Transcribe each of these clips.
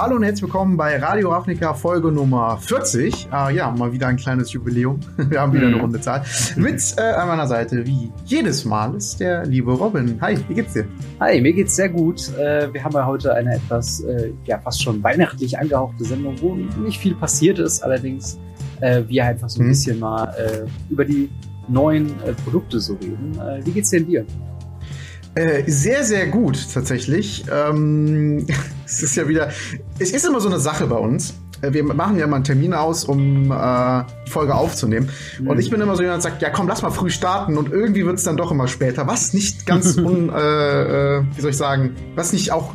Hallo und herzlich willkommen bei Radio Ravnica Folge Nummer 40. Äh, ja, mal wieder ein kleines Jubiläum. Wir haben wieder eine runde Zahl. Mit äh, an meiner Seite, wie jedes Mal, ist der liebe Robin. Hi, wie geht's dir? Hi, mir geht's sehr gut. Äh, wir haben ja heute eine etwas, äh, ja, fast schon weihnachtlich angehauchte Sendung, wo nicht viel passiert ist. Allerdings äh, wir einfach so ein hm. bisschen mal äh, über die neuen äh, Produkte so reden. Wie geht's denn dir? Äh, sehr, sehr gut, tatsächlich. Ähm, es ist ja wieder, es ist immer so eine Sache bei uns. Äh, wir machen ja mal einen Termin aus, um äh, die Folge aufzunehmen. Mhm. Und ich bin immer so jemand, der sagt, ja komm, lass mal früh starten und irgendwie wird es dann doch immer später. Was nicht ganz un, äh, äh, wie soll ich sagen, was nicht auch,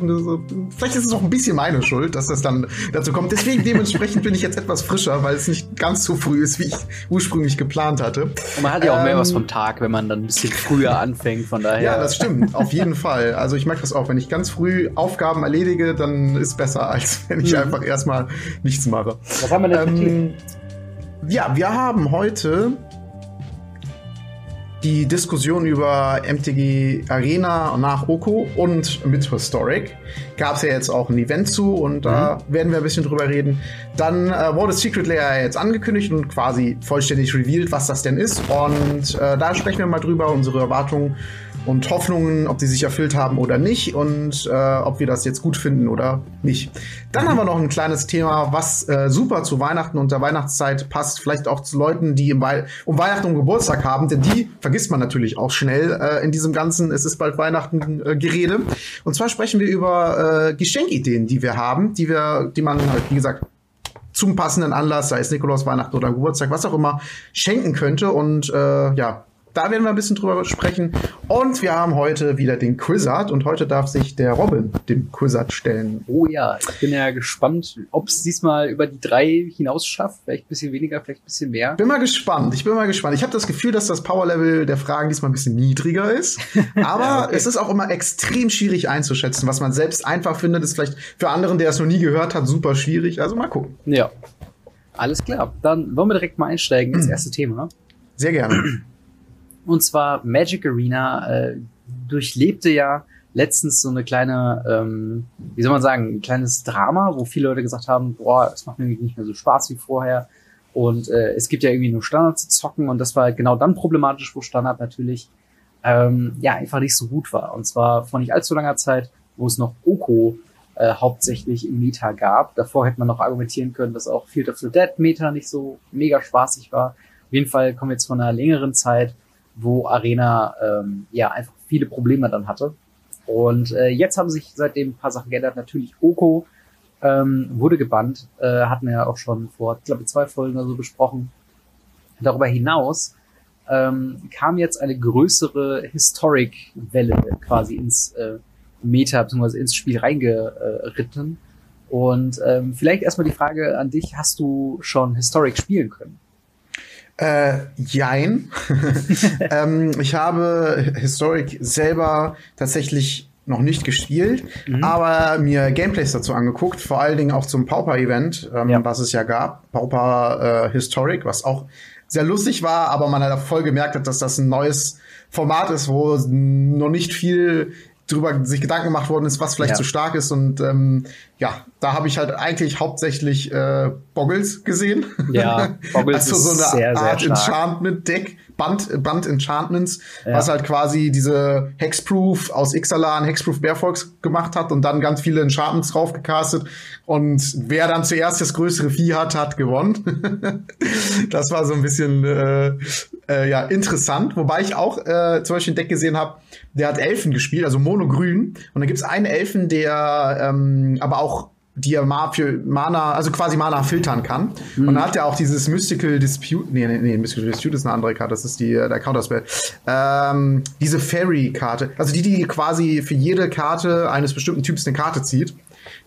vielleicht ist es auch ein bisschen meine Schuld, dass das dann dazu kommt. Deswegen dementsprechend bin ich jetzt etwas frischer, weil es nicht ganz so früh ist, wie ich ursprünglich geplant hatte. Und man hat ja auch ähm, mehr was vom Tag, wenn man dann ein bisschen früher anfängt, von daher. Ja, das stimmt, auf jeden Fall. Also ich merke das auch, wenn ich ganz früh Aufgaben erledige, dann ist besser, als wenn ich mhm. einfach erstmal nichts mache. Was haben wir denn ähm, ja, wir haben heute die Diskussion über MTG Arena nach Oko und mit Historic. Gab es ja jetzt auch ein Event zu und da mhm. werden wir ein bisschen drüber reden. Dann äh, wurde Secret Layer jetzt angekündigt und quasi vollständig revealed, was das denn ist. Und äh, da sprechen wir mal drüber, unsere Erwartungen und Hoffnungen, ob die sich erfüllt haben oder nicht und äh, ob wir das jetzt gut finden oder nicht. Dann haben wir noch ein kleines Thema, was äh, super zu Weihnachten und der Weihnachtszeit passt, vielleicht auch zu Leuten, die im We um Weihnachten und Geburtstag haben, denn die vergisst man natürlich auch schnell äh, in diesem ganzen Es ist bald Weihnachten äh, Gerede. Und zwar sprechen wir über äh, Geschenkideen, die wir haben, die wir, die man halt, wie gesagt, zum passenden Anlass, sei es Nikolaus, Weihnachten oder Geburtstag, was auch immer, schenken könnte. Und äh, ja, da werden wir ein bisschen drüber sprechen. Und wir haben heute wieder den Quizard und heute darf sich der Robin dem Quizard stellen. Oh ja, ich bin ja gespannt, ob es diesmal über die drei hinaus schafft. Vielleicht ein bisschen weniger, vielleicht ein bisschen mehr. Bin mal gespannt. Ich bin mal gespannt. Ich habe das Gefühl, dass das Powerlevel der Fragen diesmal ein bisschen niedriger ist. Aber ja, okay. es ist auch immer extrem schwierig einzuschätzen. Was man selbst einfach findet, ist vielleicht für anderen, der es noch nie gehört hat, super schwierig. Also mal gucken. Ja. Alles klar. Dann wollen wir direkt mal einsteigen ins erste Thema. Sehr gerne. Und zwar Magic Arena äh, durchlebte ja letztens so eine kleine, ähm, wie soll man sagen, ein kleines Drama, wo viele Leute gesagt haben, boah, es macht mir nicht mehr so Spaß wie vorher. Und äh, es gibt ja irgendwie nur Standard zu zocken und das war halt genau dann problematisch, wo Standard natürlich ähm, ja einfach nicht so gut war. Und zwar vor nicht allzu langer Zeit, wo es noch Oko äh, hauptsächlich im Meta gab. Davor hätte man noch argumentieren können, dass auch Field of the Dead Meta nicht so mega spaßig war. Auf jeden Fall kommen wir jetzt von einer längeren Zeit, wo Arena ähm, ja einfach viele Probleme dann hatte. Und äh, jetzt haben sich seitdem ein paar Sachen geändert. Natürlich Oko ähm, wurde gebannt, äh, hatten wir ja auch schon vor, glaube ich, zwei Folgen oder so besprochen. Darüber hinaus ähm, kam jetzt eine größere Historic-Welle quasi ins äh, Meta bzw. ins Spiel reingeritten. Und ähm, vielleicht erstmal die Frage an dich, hast du schon Historic spielen können? Äh, jein. ähm, ich habe Historic selber tatsächlich noch nicht gespielt, mhm. aber mir Gameplays dazu angeguckt, vor allen Dingen auch zum Pauper-Event, ähm, ja. was es ja gab, Pauper äh, Historic, was auch sehr lustig war, aber man halt voll gemerkt hat, dass das ein neues Format ist, wo noch nicht viel drüber sich Gedanken gemacht worden ist, was vielleicht ja. zu stark ist. Und ähm, ja, da habe ich halt eigentlich hauptsächlich äh, Boggles gesehen. Ja, Boggles also so eine sehr, Art sehr Enchantment-Deck, Band, Band Enchantments, ja. was halt quasi diese Hexproof aus Ixalan, Hexproof Bearfox gemacht hat und dann ganz viele Enchantments draufgecastet. Und wer dann zuerst das größere Vieh hat, hat gewonnen. das war so ein bisschen äh, äh, ja interessant. Wobei ich auch äh, zum Beispiel ein Deck gesehen habe, der hat Elfen gespielt, also Monogrün. Und da gibt's einen Elfen, der ähm, aber auch die er für Mana, also quasi Mana filtern kann. Mhm. Und dann hat er auch dieses Mystical Dispute, nee, nee, nee, Mystical Dispute ist eine andere Karte, das ist die, der Counterspell. Ähm, diese Fairy-Karte, also die, die quasi für jede Karte eines bestimmten Typs eine Karte zieht.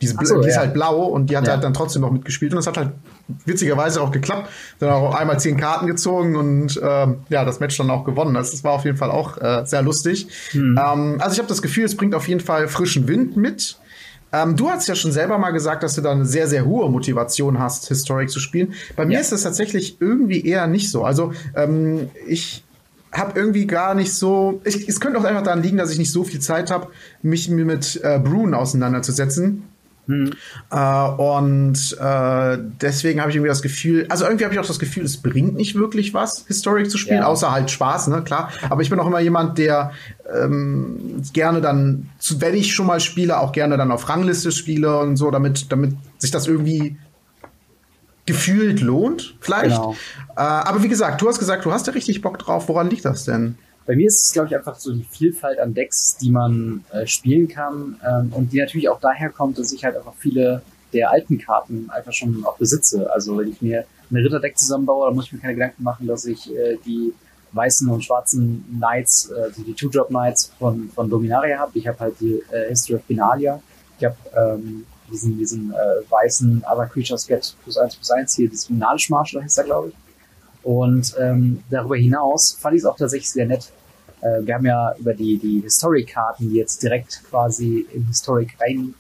Diese, so, die ja. ist halt blau und die hat ja. halt dann trotzdem noch mitgespielt und das hat halt witzigerweise auch geklappt. Dann auch einmal zehn Karten gezogen und ähm, ja, das Match dann auch gewonnen. Das, das war auf jeden Fall auch äh, sehr lustig. Mhm. Ähm, also ich habe das Gefühl, es bringt auf jeden Fall frischen Wind mit. Ähm, du hast ja schon selber mal gesagt, dass du da eine sehr, sehr hohe Motivation hast, Historic zu spielen. Bei mir ja. ist das tatsächlich irgendwie eher nicht so. Also ähm, ich habe irgendwie gar nicht so. Ich, es könnte auch einfach daran liegen, dass ich nicht so viel Zeit habe, mich mit äh, Brune auseinanderzusetzen. Mhm. Äh, und äh, deswegen habe ich irgendwie das Gefühl, also irgendwie habe ich auch das Gefühl, es bringt nicht wirklich was, Historic zu spielen, ja. außer halt Spaß, ne, klar. Aber ich bin auch immer jemand, der ähm, gerne dann, wenn ich schon mal spiele, auch gerne dann auf Rangliste spiele und so, damit, damit sich das irgendwie gefühlt lohnt, vielleicht. Genau. Äh, aber wie gesagt, du hast gesagt, du hast ja richtig Bock drauf. Woran liegt das denn? Bei mir ist es, glaube ich, einfach so die Vielfalt an Decks, die man äh, spielen kann ähm, und die natürlich auch daher kommt, dass ich halt einfach viele der alten Karten einfach schon auch besitze. Also wenn ich mir eine Ritterdeck zusammenbaue, dann muss ich mir keine Gedanken machen, dass ich äh, die weißen und schwarzen Knights, äh, also die Two-Drop Knights von, von Dominaria habe. Ich habe halt die äh, History of Finalia. Ich habe ähm, diesen, diesen äh, weißen Other Creatures Get plus eins plus eins hier, diesen Nalish Marshal heißt er, glaube ich. Und ähm, darüber hinaus fand ich es auch tatsächlich sehr nett, äh, wir haben ja über die, die Historic-Karten, die jetzt direkt quasi in Historic rein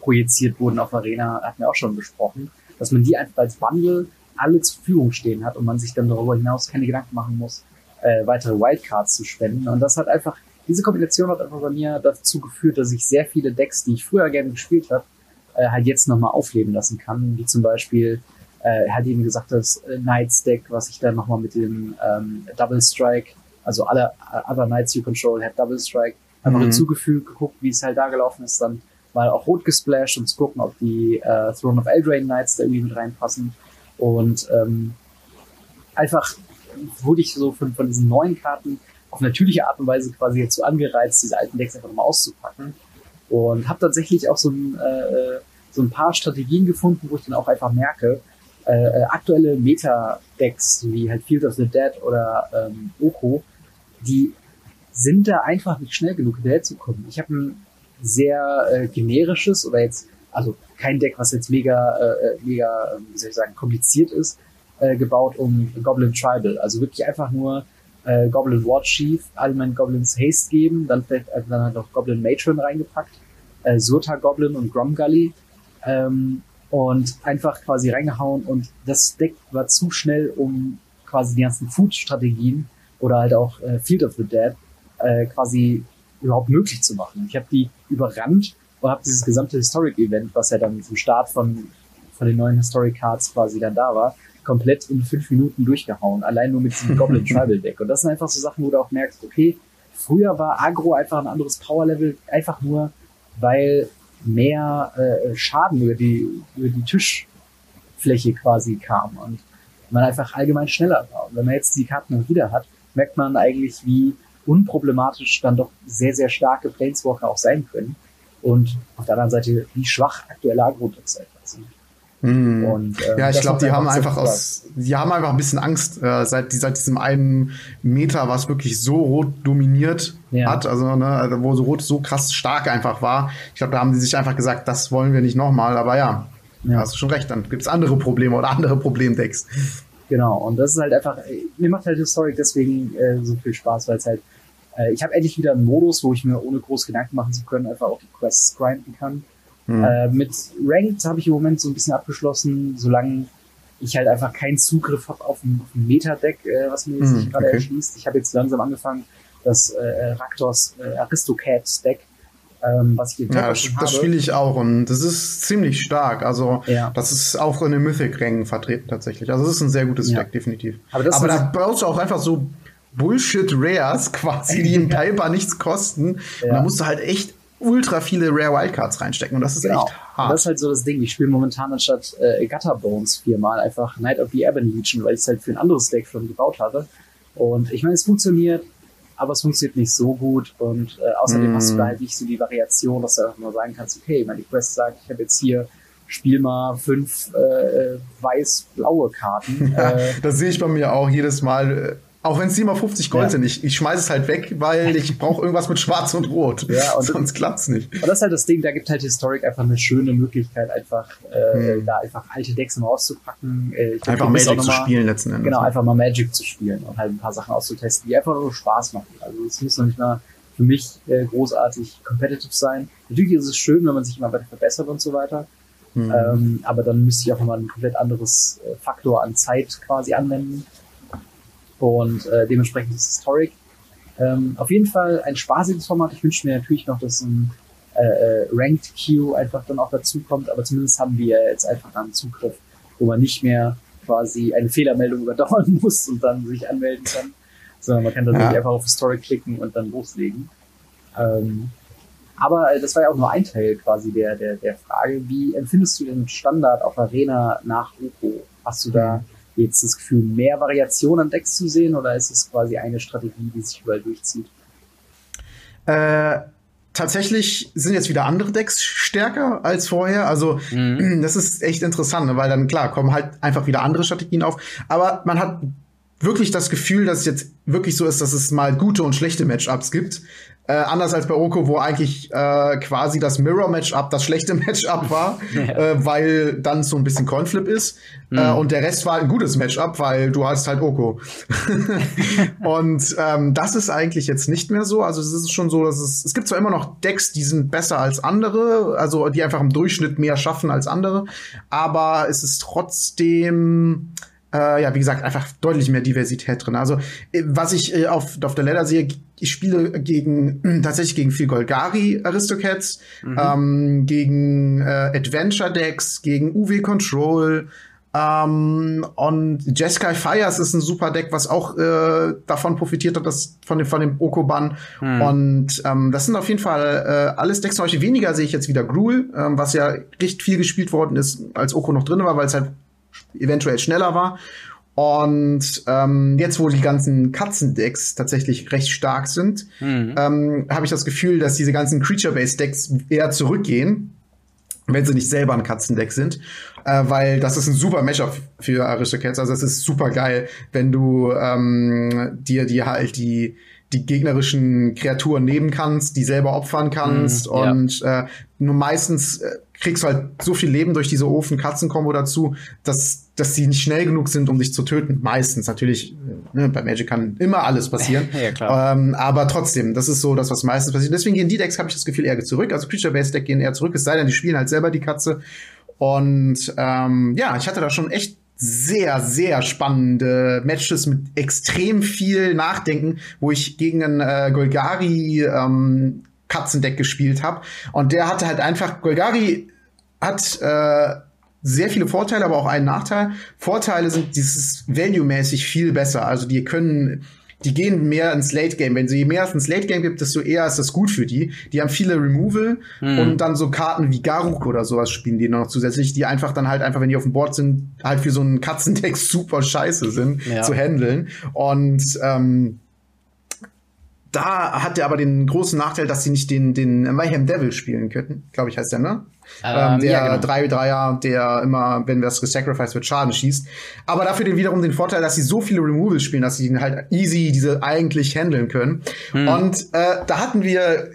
projiziert wurden auf Arena, hatten wir auch schon besprochen, dass man die einfach als Bundle alle zur Verfügung stehen hat und man sich dann darüber hinaus keine Gedanken machen muss, äh, weitere Wildcards zu spenden. Und das hat einfach, diese Kombination hat einfach bei mir dazu geführt, dass ich sehr viele Decks, die ich früher gerne gespielt habe, äh, halt jetzt nochmal aufleben lassen kann, wie zum Beispiel äh, hat eben gesagt, das äh, Knights Deck, was ich dann nochmal mit dem ähm, Double Strike also alle Other Knights You Control hat Double Strike einfach mhm. hinzugefügt, geguckt, wie es halt da gelaufen ist, dann mal auch rot gesplashed, um zu gucken, ob die äh, Throne of Eldraine Knights da irgendwie mit reinpassen. Und ähm, einfach wurde ich so von, von diesen neuen Karten auf natürliche Art und Weise quasi jetzt so angereizt, diese alten Decks einfach nochmal auszupacken. Und habe tatsächlich auch so ein, äh, so ein paar Strategien gefunden, wo ich dann auch einfach merke, äh, äh aktuelle Meta-Decks wie halt Field of the Dead oder ähm, Oko die sind da einfach nicht schnell genug hinterherzukommen. Ich habe ein sehr äh, generisches oder jetzt, also kein Deck, was jetzt mega, äh, mega, wie soll ich sagen, kompliziert ist, äh, gebaut um Goblin Tribal. Also wirklich einfach nur äh, Goblin War Chief, allgemein Goblins Haste geben, dann vielleicht äh, dann halt noch Goblin Matron reingepackt, äh, Surta Goblin und Gromgully ähm, und einfach quasi reingehauen und das Deck war zu schnell, um quasi die ganzen Food-Strategien oder halt auch äh, Field of the Dead äh, quasi überhaupt möglich zu machen. Ich habe die überrannt und habe dieses gesamte Historic-Event, was ja dann zum Start von, von den neuen Historic-Cards quasi dann da war, komplett in fünf Minuten durchgehauen. Allein nur mit diesem Goblin Tribal Deck. Und das sind einfach so Sachen, wo du auch merkst, okay, früher war Agro einfach ein anderes Power-Level, einfach nur, weil mehr äh, Schaden über die, über die Tischfläche quasi kam und man einfach allgemein schneller war. Und wenn man jetzt die Karten wieder hat, merkt man eigentlich, wie unproblematisch dann doch sehr, sehr starke Planeswalker auch sein können. Und auf der anderen Seite, wie schwach aktuelle Agro-Decks einfach sind. Mm. Und, äh, ja, ich glaube, die haben einfach aus, die haben einfach ein bisschen Angst äh, seit, seit diesem einen Meter, was wirklich so rot dominiert ja. hat, also, ne, also wo so rot so krass stark einfach war. Ich glaube, da haben die sich einfach gesagt, das wollen wir nicht nochmal. Aber ja, ja, hast du schon recht. Dann gibt's andere Probleme oder andere Problemdecks. Genau, und das ist halt einfach, mir macht halt Historic deswegen äh, so viel Spaß, weil es halt, äh, ich habe endlich wieder einen Modus, wo ich mir ohne groß Gedanken machen zu können, einfach auch die Quests grinden kann. Mhm. Äh, mit Ranked habe ich im Moment so ein bisschen abgeschlossen, solange ich halt einfach keinen Zugriff habe auf ein, ein Meta-Deck, äh, was mir jetzt mhm, gerade okay. erschließt. Ich habe jetzt langsam angefangen, das äh, Raktors äh, Aristocats-Deck ähm, was ich Ja, das, das spiele ich auch und das ist ziemlich stark. Also ja. das ist auch in den Mythic-Rängen vertreten tatsächlich. Also das ist ein sehr gutes ja. Deck, definitiv. Aber, Aber da brauchst du auch einfach so Bullshit-Rares quasi, die im Piper nichts kosten. Und da musst du halt echt ultra viele Rare Wildcards reinstecken und das ist genau. echt hart. Das ist halt so das Ding. Ich spiele momentan anstatt äh, Gutter Bones viermal einfach Night of the Ebon Legion, weil ich es halt für ein anderes Deck schon gebaut hatte. Und ich meine, es funktioniert aber es funktioniert nicht so gut und äh, außerdem mm. hast du da halt nicht so die Variation, dass du einfach nur sagen kannst, okay, meine Quest sagt, ich habe jetzt hier spiel mal fünf äh, weiß-blaue Karten. Ja, äh, das sehe ich bei mir auch jedes Mal. Auch wenn es 750 Gold ja. sind, ich, ich schmeiße es halt weg, weil ich brauche irgendwas mit Schwarz und Rot. Ja, und sonst klappt's nicht. Und das ist halt das Ding, da gibt halt Historic einfach eine schöne Möglichkeit, einfach äh, hm. da einfach alte Decks mal auszupacken. Äh, glaub, einfach Magic zu spielen letzten Endes. Genau, einfach mal Magic zu spielen und halt ein paar Sachen auszutesten, die einfach nur Spaß machen. Also es muss noch nicht mal für mich äh, großartig competitive sein. Natürlich ist es schön, wenn man sich immer weiter verbessert und so weiter. Hm. Ähm, aber dann müsste ich auch nochmal ein komplett anderes äh, Faktor an Zeit quasi anwenden und äh, dementsprechend ist Historic ähm, auf jeden Fall ein spaßiges Format. Ich wünsche mir natürlich noch, dass ein äh, äh, Ranked Queue einfach dann auch dazu kommt, aber zumindest haben wir jetzt einfach einen Zugriff, wo man nicht mehr quasi eine Fehlermeldung überdauern muss und dann sich anmelden kann, sondern man kann dann ja. einfach auf Story klicken und dann loslegen. Ähm, aber äh, das war ja auch nur ein Teil quasi der, der, der Frage. Wie empfindest du den Standard auf Arena nach Oko? Hast du da jetzt das Gefühl, mehr Variation an Decks zu sehen oder ist es quasi eine Strategie, die sich überall durchzieht? Äh, tatsächlich sind jetzt wieder andere Decks stärker als vorher. Also mhm. das ist echt interessant, ne? weil dann klar kommen halt einfach wieder andere Strategien auf. Aber man hat wirklich das Gefühl, dass es jetzt wirklich so ist, dass es mal gute und schlechte Matchups gibt. Äh, anders als bei Oko, wo eigentlich äh, quasi das Mirror-Matchup das schlechte Matchup war, ja. äh, weil dann so ein bisschen Coinflip ist. Mhm. Äh, und der Rest war ein gutes Matchup, weil du hast halt Oko. und ähm, das ist eigentlich jetzt nicht mehr so. Also es ist schon so, dass es, es gibt zwar immer noch Decks, die sind besser als andere, also die einfach im Durchschnitt mehr schaffen als andere, aber es ist trotzdem äh, ja, wie gesagt, einfach deutlich mehr Diversität drin. Also, äh, was ich äh, auf, auf der Ladder sehe, ich spiele gegen äh, tatsächlich gegen viel Golgari Aristocats, mhm. ähm, gegen äh, Adventure Decks, gegen UW Control, ähm, und Jeskai Fires ist ein super Deck, was auch äh, davon profitiert hat, dass von dem, von dem Okoban. Hm. Und ähm, das sind auf jeden Fall äh, alles Decks. Zum Beispiel weniger sehe ich jetzt wieder Gruul, ähm, was ja recht viel gespielt worden ist, als Oko noch drin war, weil es halt eventuell schneller war. Und ähm, jetzt, wo die ganzen Katzendecks tatsächlich recht stark sind, mhm. ähm, habe ich das Gefühl, dass diese ganzen Creature-Based-Decks eher zurückgehen, wenn sie nicht selber ein Katzendeck sind, äh, weil das ist ein super Matchup für Aristocats. Also es ist super geil, wenn du ähm, dir die halt die die gegnerischen Kreaturen nehmen kannst, die selber opfern kannst mm, und ja. äh, nur meistens äh, kriegst du halt so viel Leben durch diese Ofen-Katzen-Kombo dazu, dass, dass sie nicht schnell genug sind, um dich zu töten. Meistens. Natürlich, äh, ne, bei Magic kann immer alles passieren. ja, klar. Ähm, aber trotzdem, das ist so das, was meistens passiert. Deswegen gehen die Decks, habe ich das Gefühl, eher zurück. Also Creature-Based Deck gehen eher zurück, es sei denn, die spielen halt selber die Katze. Und ähm, ja, ich hatte da schon echt sehr, sehr spannende Matches mit extrem viel Nachdenken, wo ich gegen einen äh, Golgari ähm, Katzendeck gespielt habe. Und der hatte halt einfach, Golgari hat äh, sehr viele Vorteile, aber auch einen Nachteil. Vorteile sind dieses Value-mäßig viel besser. Also die können die gehen mehr ins Late Game. Wenn sie je mehr ins Late Game gibt, desto eher ist das gut für die. Die haben viele Removal hm. und dann so Karten wie Garuk oder sowas spielen die noch zusätzlich, die einfach dann halt einfach, wenn die auf dem Board sind, halt für so einen Katzendeck super scheiße sind ja. zu handeln. Und ähm, da hat er aber den großen Nachteil, dass sie nicht den, den Mayhem Devil spielen könnten. Glaube ich, heißt der, ne? Ähm, der ja, genau. 3-3er, der immer, wenn das gesacrificed wird, Schaden schießt. Aber dafür den wiederum den Vorteil, dass sie so viele Removals spielen, dass sie ihn halt easy diese eigentlich handeln können. Hm. Und äh, da hatten wir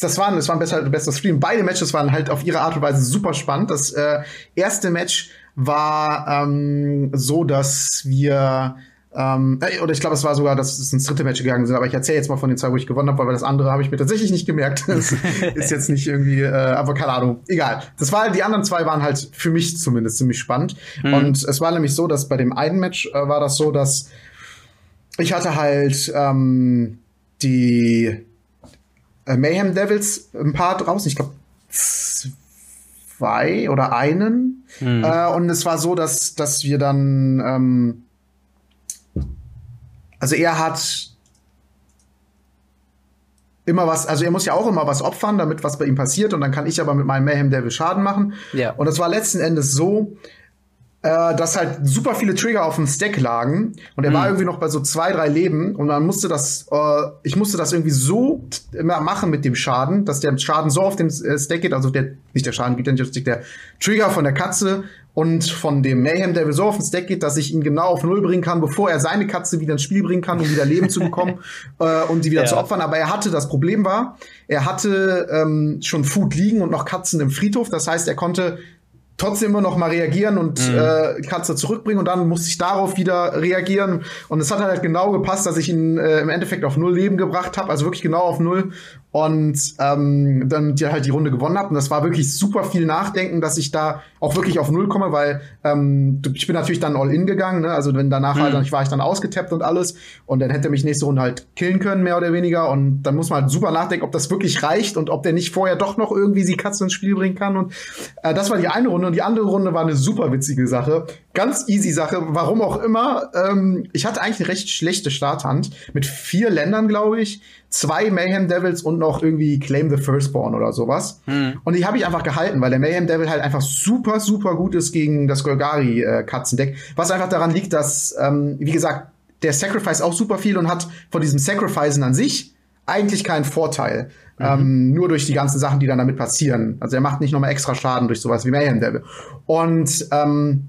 das war, das war ein besser, besser Stream. Beide Matches waren halt auf ihre Art und Weise super spannend. Das äh, erste Match war ähm, so, dass wir ähm, äh, oder ich glaube, es war sogar, dass es ins dritte Match gegangen sind, aber ich erzähle jetzt mal von den zwei, wo ich gewonnen habe, weil das andere habe ich mir tatsächlich nicht gemerkt. Das ist jetzt nicht irgendwie, äh, aber keine Ahnung. Egal. Das war, die anderen zwei waren halt für mich zumindest ziemlich spannend. Mhm. Und es war nämlich so, dass bei dem einen Match äh, war das so, dass ich hatte halt ähm, die äh, Mayhem Devils ein paar draußen, ich glaube zwei oder einen. Mhm. Äh, und es war so, dass, dass wir dann ähm, also er hat immer was, also er muss ja auch immer was opfern, damit was bei ihm passiert und dann kann ich aber mit meinem Mayhem Devil Schaden machen. Ja. Und es war letzten Endes so, äh, dass halt super viele Trigger auf dem Stack lagen und er mhm. war irgendwie noch bei so zwei, drei Leben und man musste das, äh, ich musste das irgendwie so immer machen mit dem Schaden, dass der Schaden so auf dem äh, Stack geht, also der, nicht der Schaden geht, der Trigger von der Katze und von dem Mayhem Devil so auf den Stack geht, dass ich ihn genau auf Null bringen kann, bevor er seine Katze wieder ins Spiel bringen kann, um wieder Leben zu bekommen äh, und die wieder ja. zu opfern. Aber er hatte, das Problem war, er hatte ähm, schon Food liegen und noch Katzen im Friedhof. Das heißt, er konnte trotzdem immer noch mal reagieren und mhm. äh, Katze zurückbringen und dann musste ich darauf wieder reagieren und es hat halt genau gepasst, dass ich ihn äh, im Endeffekt auf null Leben gebracht habe, also wirklich genau auf null und ähm, dann die halt die Runde gewonnen habe. Und das war wirklich super viel Nachdenken, dass ich da auch wirklich auf Null komme, weil ähm, ich bin natürlich dann all in gegangen. Ne? Also wenn danach mhm. halt, dann, war ich dann ausgetappt und alles. Und dann hätte mich nächste Runde halt killen können, mehr oder weniger. Und dann muss man halt super nachdenken, ob das wirklich reicht und ob der nicht vorher doch noch irgendwie die Katze ins Spiel bringen kann. Und äh, das war die eine Runde. Und die andere Runde war eine super witzige Sache. Ganz easy Sache, warum auch immer. Ähm, ich hatte eigentlich eine recht schlechte Starthand mit vier Ländern, glaube ich zwei Mayhem Devils und noch irgendwie Claim the Firstborn oder sowas. Hm. Und die habe ich einfach gehalten, weil der Mayhem Devil halt einfach super, super gut ist gegen das Golgari-Katzendeck. Äh, was einfach daran liegt, dass, ähm, wie gesagt, der Sacrifice auch super viel und hat von diesem Sacrificen an sich eigentlich keinen Vorteil. Mhm. Ähm, nur durch die ganzen Sachen, die dann damit passieren. Also er macht nicht nochmal extra Schaden durch sowas wie Mayhem Devil. Und ähm,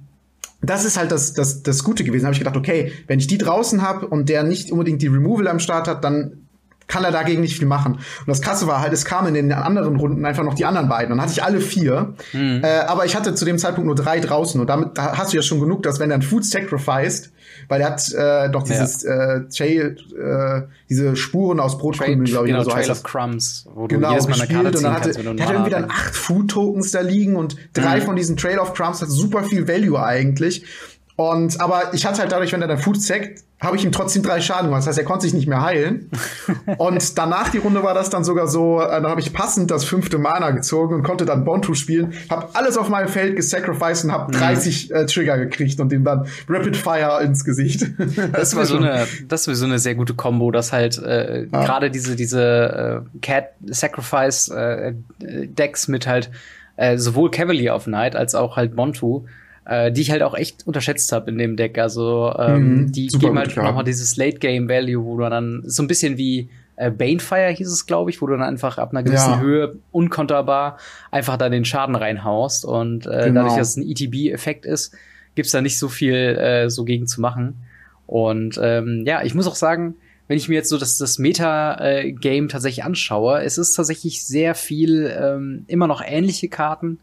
das ist halt das, das, das Gute gewesen. habe ich gedacht, okay, wenn ich die draußen habe und der nicht unbedingt die Removal am Start hat, dann kann er dagegen nicht viel machen. Und das Krasse war halt, es kamen in den anderen Runden einfach noch die anderen beiden. Dann hatte ich alle vier. Mhm. Äh, aber ich hatte zu dem Zeitpunkt nur drei draußen. Und damit da hast du ja schon genug, dass wenn er ein Food sacrificed, weil er hat äh, doch dieses ja. äh, Trail, äh, diese Spuren aus Brotkrümeln, glaube ich, genau, so Trail of Crumbs, wo du genau, jedes Mal eine Karte und dann hatte, kannst, er hatte irgendwie dann acht Food-Tokens da liegen und drei mhm. von diesen Trail of Crumbs hat super viel Value eigentlich. Und aber ich hatte halt dadurch, wenn er dann Food sackt, habe ich ihm trotzdem drei Schaden gemacht. Das heißt, er konnte sich nicht mehr heilen. und danach die Runde war das dann sogar so, äh, dann habe ich passend das fünfte Mana gezogen und konnte dann Bontu spielen, habe alles auf meinem Feld gesacrificed und habe 30 mhm. äh, Trigger gekriegt und ihm dann Rapid Fire ins Gesicht. das war so eine, das war so eine sehr gute Combo, dass halt äh, ja. gerade diese diese äh, Cat Sacrifice äh, Decks mit halt äh, sowohl Cavalier of Night als auch halt Bontu äh, die ich halt auch echt unterschätzt habe in dem Deck. Also ähm, mhm, die geben halt nochmal dieses Late Game Value, wo du dann so ein bisschen wie äh, Banefire hieß es, glaube ich, wo du dann einfach ab einer gewissen ja. Höhe unkonterbar einfach da den Schaden reinhaust und äh, genau. dadurch, dass es ein ETB-Effekt ist, gibt's da nicht so viel äh, so gegen zu machen. Und ähm, ja, ich muss auch sagen, wenn ich mir jetzt so das, das Meta-Game äh, tatsächlich anschaue, es ist tatsächlich sehr viel ähm, immer noch ähnliche Karten,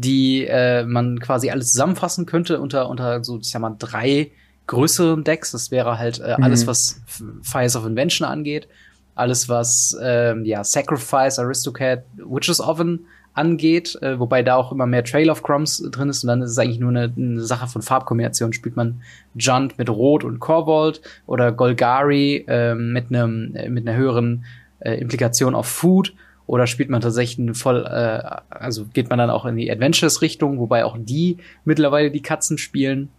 die äh, man quasi alles zusammenfassen könnte unter, unter so, ich sag mal, drei größeren Decks. Das wäre halt äh, mhm. alles, was Fires of Invention angeht, alles, was ähm, ja, Sacrifice, Aristocrat, Witches Oven angeht, äh, wobei da auch immer mehr Trail of Crumbs drin ist und dann ist es eigentlich nur eine, eine Sache von Farbkombination. Spielt man Junt mit Rot und Corvold oder Golgari äh, mit einem äh, mit einer höheren äh, Implikation auf Food oder spielt man tatsächlich eine voll, äh, also geht man dann auch in die Adventures-Richtung, wobei auch die mittlerweile die Katzen spielen.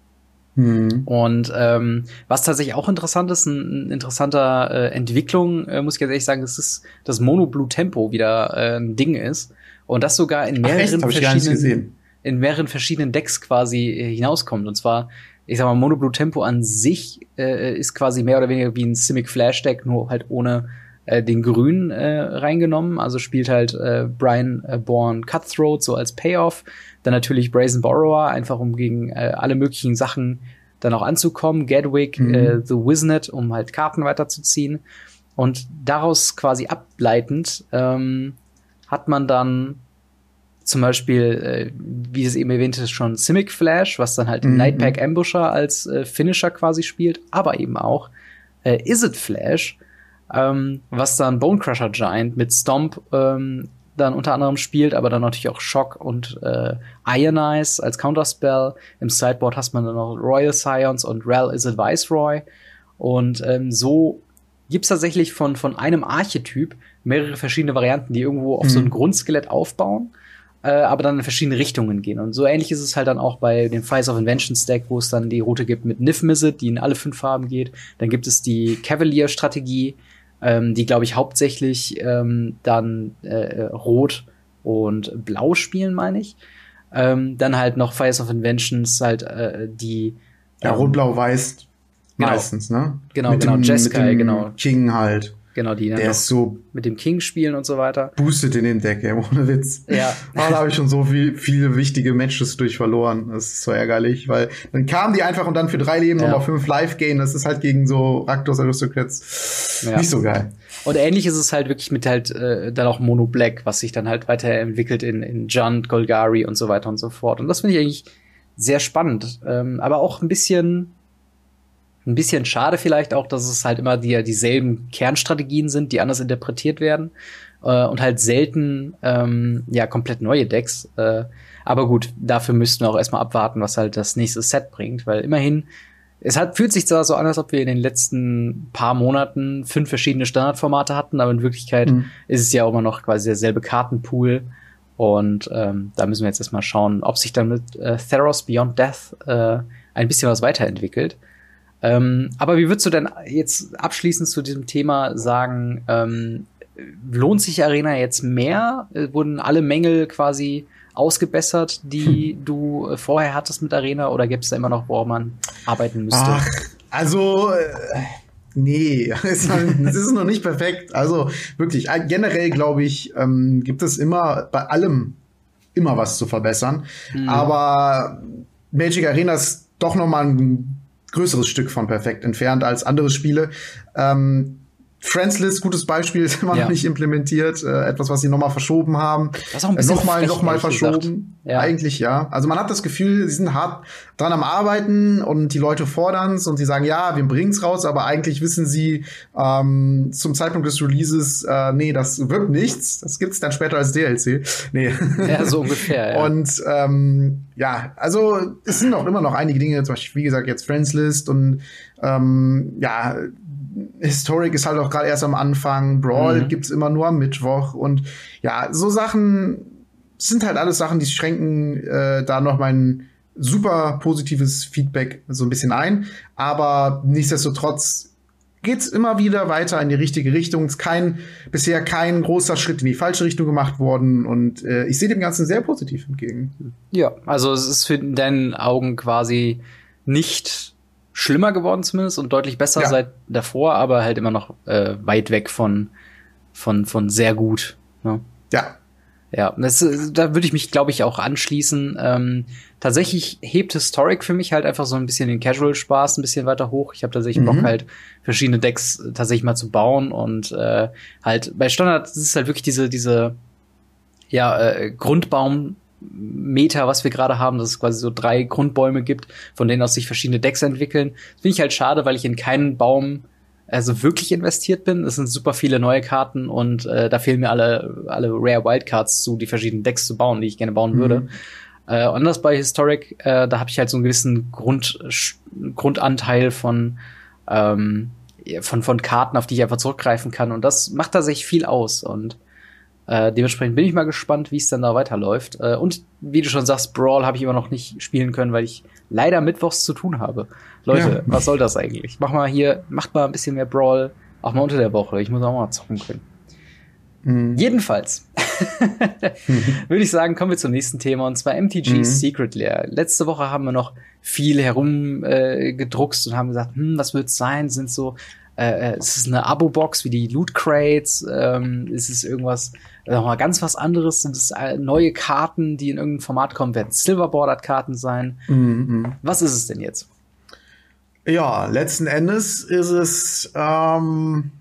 Mhm. Und ähm, was tatsächlich auch interessant ist, ein, ein interessanter äh, Entwicklung, äh, muss ich ganz ehrlich sagen, ist, dass das Mono Blue Tempo wieder äh, ein Ding ist. Und das sogar in mehreren Ach, verschiedenen in mehreren verschiedenen Decks quasi äh, hinauskommt. Und zwar, ich sag mal, Mono Blue Tempo an sich äh, ist quasi mehr oder weniger wie ein Simic Flash Deck, nur halt ohne äh, den Grün äh, reingenommen. Also spielt halt äh, Brian äh, Bourne Cutthroat so als Payoff. Dann natürlich Brazen Borrower, einfach um gegen äh, alle möglichen Sachen dann auch anzukommen. Gadwick, mhm. äh, The Wiznet, um halt Karten weiterzuziehen. Und daraus quasi ableitend ähm, hat man dann zum Beispiel, äh, wie es eben erwähnt ist, schon Simic Flash, was dann halt mhm. Nightpack Ambusher als äh, Finisher quasi spielt, aber eben auch äh, Is It Flash, ähm, was dann Bone Crusher Giant mit Stomp ähm, dann unter anderem spielt, aber dann natürlich auch Shock und äh, Ionize als Counterspell. Im Sideboard hast man dann noch Royal Scions und Rel is a Viceroy. Und ähm, so gibt's tatsächlich von, von einem Archetyp mehrere verschiedene Varianten, die irgendwo auf mhm. so ein Grundskelett aufbauen, äh, aber dann in verschiedene Richtungen gehen. Und so ähnlich ist es halt dann auch bei dem Fires of Invention Stack, wo es dann die Route gibt mit Niff Mizzet, die in alle fünf Farben geht. Dann gibt es die Cavalier-Strategie, ähm, die, glaube ich, hauptsächlich ähm, dann äh, Rot und Blau spielen, meine ich. Ähm, dann halt noch Fires of Inventions, halt äh, die. Ja, Rot, Blau, Weiß genau. meistens, ne? Genau, mit genau, dem, Jeskai, genau. King halt. Genau, die der ist so mit dem King spielen und so weiter. Boostet in den Deck, ey, ohne Witz. Ja. da habe ich schon so viel, viele wichtige Matches durch verloren. Das ist so ärgerlich, weil dann kamen die einfach und dann für drei Leben ja. nochmal fünf Live gehen. Das ist halt gegen so Raktos Aristocrats ja. nicht so geil. Und ähnlich ist es halt wirklich mit halt äh, dann auch Mono Black, was sich dann halt weiterentwickelt in, in Junt, Golgari und so weiter und so fort. Und das finde ich eigentlich sehr spannend. Ähm, aber auch ein bisschen Ein bisschen schade vielleicht auch, dass es halt immer die, dieselben Kernstrategien sind, die anders interpretiert werden äh, und halt selten ähm, ja komplett neue Decks. Äh, aber gut, dafür müssten wir auch erstmal abwarten, was halt das nächste Set bringt, weil immerhin es hat, fühlt sich zwar so an, als ob wir in den letzten paar Monaten fünf verschiedene Standardformate hatten, aber in Wirklichkeit mhm. ist es ja auch immer noch quasi derselbe Kartenpool. Und ähm, da müssen wir jetzt erstmal schauen, ob sich dann mit äh, Theros Beyond Death äh, ein bisschen was weiterentwickelt. Ähm, aber wie würdest du denn jetzt abschließend zu diesem Thema sagen, ähm, lohnt sich Arena jetzt mehr? Äh, wurden alle Mängel quasi ausgebessert, die hm. du äh, vorher hattest mit Arena oder gibt es da immer noch, woran man arbeiten müsste? Ach, also äh, nee, es ist noch nicht perfekt. Also wirklich, generell glaube ich, ähm, gibt es immer bei allem immer was zu verbessern. Mhm. Aber Magic Arena ist doch noch mal ein größeres Stück von perfekt entfernt als andere Spiele. Ähm, Friendslist, gutes Beispiel, ist immer ja. noch nicht implementiert. Äh, etwas, was sie nochmal verschoben haben. Das auch ein bisschen äh, nochmal, nochmal verschoben. Ja. Eigentlich ja. Also man hat das Gefühl, sie sind hart dran am Arbeiten und die Leute fordern's und sie sagen, ja, wir bringen's raus, aber eigentlich wissen sie ähm, zum Zeitpunkt des Releases, äh, nee, das wird nichts. Das gibt's dann später als DLC. Nee. Ja, so ungefähr. Ja. Und ähm, ja, also es sind auch immer noch einige Dinge, zum Beispiel, wie gesagt, jetzt Friendslist und ähm, ja, Historic ist halt auch gerade erst am Anfang, Brawl mhm. gibt's immer nur am Mittwoch und ja, so Sachen sind halt alles Sachen, die schränken äh, da noch mein super positives Feedback so ein bisschen ein, aber nichtsdestotrotz geht's immer wieder weiter in die richtige Richtung. Es ist kein bisher kein großer Schritt in die falsche Richtung gemacht worden und äh, ich sehe dem Ganzen sehr positiv entgegen. Ja, also es ist für deinen Augen quasi nicht schlimmer geworden zumindest und deutlich besser ja. seit davor, aber halt immer noch äh, weit weg von, von, von sehr gut. Ne? Ja. Ja, das, da würde ich mich, glaube ich, auch anschließen. Ähm, tatsächlich hebt Historic für mich halt einfach so ein bisschen den Casual-Spaß ein bisschen weiter hoch. Ich habe tatsächlich mhm. Bock, halt verschiedene Decks tatsächlich mal zu bauen und äh, halt bei Standard ist es halt wirklich diese, diese ja, äh, Grundbaum Meta, was wir gerade haben, dass es quasi so drei Grundbäume gibt, von denen aus sich verschiedene Decks entwickeln. Das finde ich halt schade, weil ich in keinen Baum also wirklich investiert bin. Es sind super viele neue Karten und äh, da fehlen mir alle, alle Rare Wildcards zu, die verschiedenen Decks zu bauen, die ich gerne bauen mhm. würde. Äh, anders bei Historic, äh, da habe ich halt so einen gewissen Grund, Grundanteil von, ähm, von, von Karten, auf die ich einfach zurückgreifen kann. Und das macht tatsächlich viel aus. Und äh, dementsprechend bin ich mal gespannt, wie es dann da weiterläuft. Äh, und wie du schon sagst, Brawl habe ich immer noch nicht spielen können, weil ich leider mittwochs zu tun habe. Leute, ja. was soll das eigentlich? Mach mal hier, macht mal ein bisschen mehr Brawl, auch mal unter der Woche. Ich muss auch mal zocken können. Mhm. Jedenfalls würde ich sagen, kommen wir zum nächsten Thema und zwar MTG mhm. Secret Lair. Letzte Woche haben wir noch viel herumgedruckst äh, und haben gesagt, hm, was wird's sein? Sind so äh, ist es eine Abo-Box wie die Loot Crates? Ähm, ist es irgendwas, nochmal ganz was anderes? Sind es äh, neue Karten, die in irgendein Format kommen? Werden Silverboarded-Karten sein? Mhm. Was ist es denn jetzt? Ja, letzten Endes ist es ähm,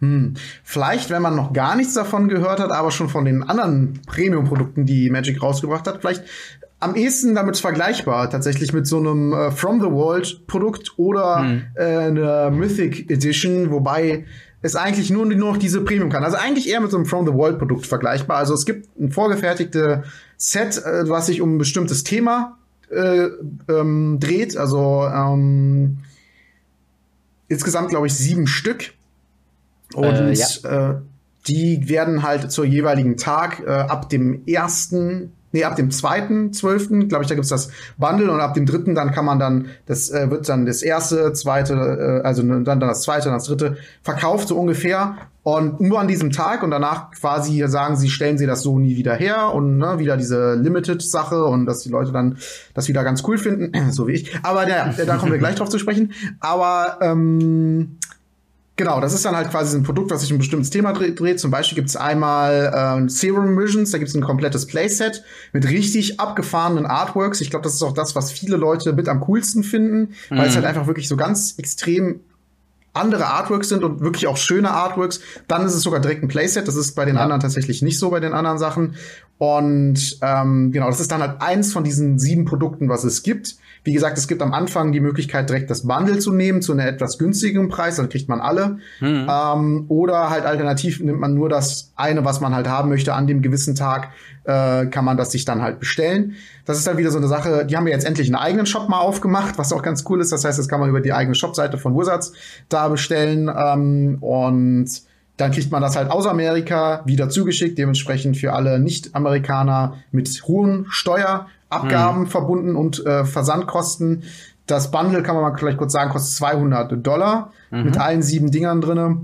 hm, vielleicht, wenn man noch gar nichts davon gehört hat, aber schon von den anderen Premium-Produkten, die Magic rausgebracht hat, vielleicht am ehesten damit vergleichbar, tatsächlich mit so einem äh, From the World Produkt oder mhm. äh, einer Mythic Edition, wobei es eigentlich nur, nur noch diese Premium kann. Also eigentlich eher mit so einem From the World Produkt vergleichbar. Also es gibt ein vorgefertigte Set, äh, was sich um ein bestimmtes Thema äh, ähm, dreht. Also ähm, insgesamt glaube ich sieben Stück. Und äh, ja. äh, die werden halt zur jeweiligen Tag äh, ab dem ersten nee, ab dem zweiten, zwölften, glaube ich, da gibt's das Bundle und ab dem dritten dann kann man dann, das äh, wird dann das erste, zweite, äh, also dann, dann das zweite, dann das dritte verkauft, so ungefähr. Und nur an diesem Tag und danach quasi sagen sie, stellen sie das so nie wieder her und ne, wieder diese Limited-Sache und dass die Leute dann das wieder ganz cool finden, so wie ich. Aber ja, da kommen wir gleich drauf zu sprechen. Aber ähm, Genau, das ist dann halt quasi ein Produkt, was sich um ein bestimmtes Thema dreht. Zum Beispiel gibt es einmal äh, Serum Visions, da gibt es ein komplettes Playset mit richtig abgefahrenen Artworks. Ich glaube, das ist auch das, was viele Leute mit am coolsten finden, mhm. weil es halt einfach wirklich so ganz extrem andere Artworks sind und wirklich auch schöne Artworks, dann ist es sogar direkt ein Playset. Das ist bei den ja. anderen tatsächlich nicht so bei den anderen Sachen. Und ähm, genau, das ist dann halt eins von diesen sieben Produkten, was es gibt. Wie gesagt, es gibt am Anfang die Möglichkeit, direkt das Bundle zu nehmen zu einem etwas günstigeren Preis, dann kriegt man alle. Mhm. Ähm, oder halt alternativ nimmt man nur das eine, was man halt haben möchte. An dem gewissen Tag äh, kann man das sich dann halt bestellen. Das ist dann wieder so eine Sache, die haben wir jetzt endlich einen eigenen Shop mal aufgemacht, was auch ganz cool ist. Das heißt, das kann man über die eigene Shopseite von Wizards da bestellen. Ähm, und dann kriegt man das halt aus Amerika wieder zugeschickt, dementsprechend für alle Nicht-Amerikaner mit hohen Steuerabgaben mhm. verbunden und äh, Versandkosten. Das Bundle kann man mal vielleicht kurz sagen, kostet 200 Dollar mhm. mit allen sieben Dingern drinne.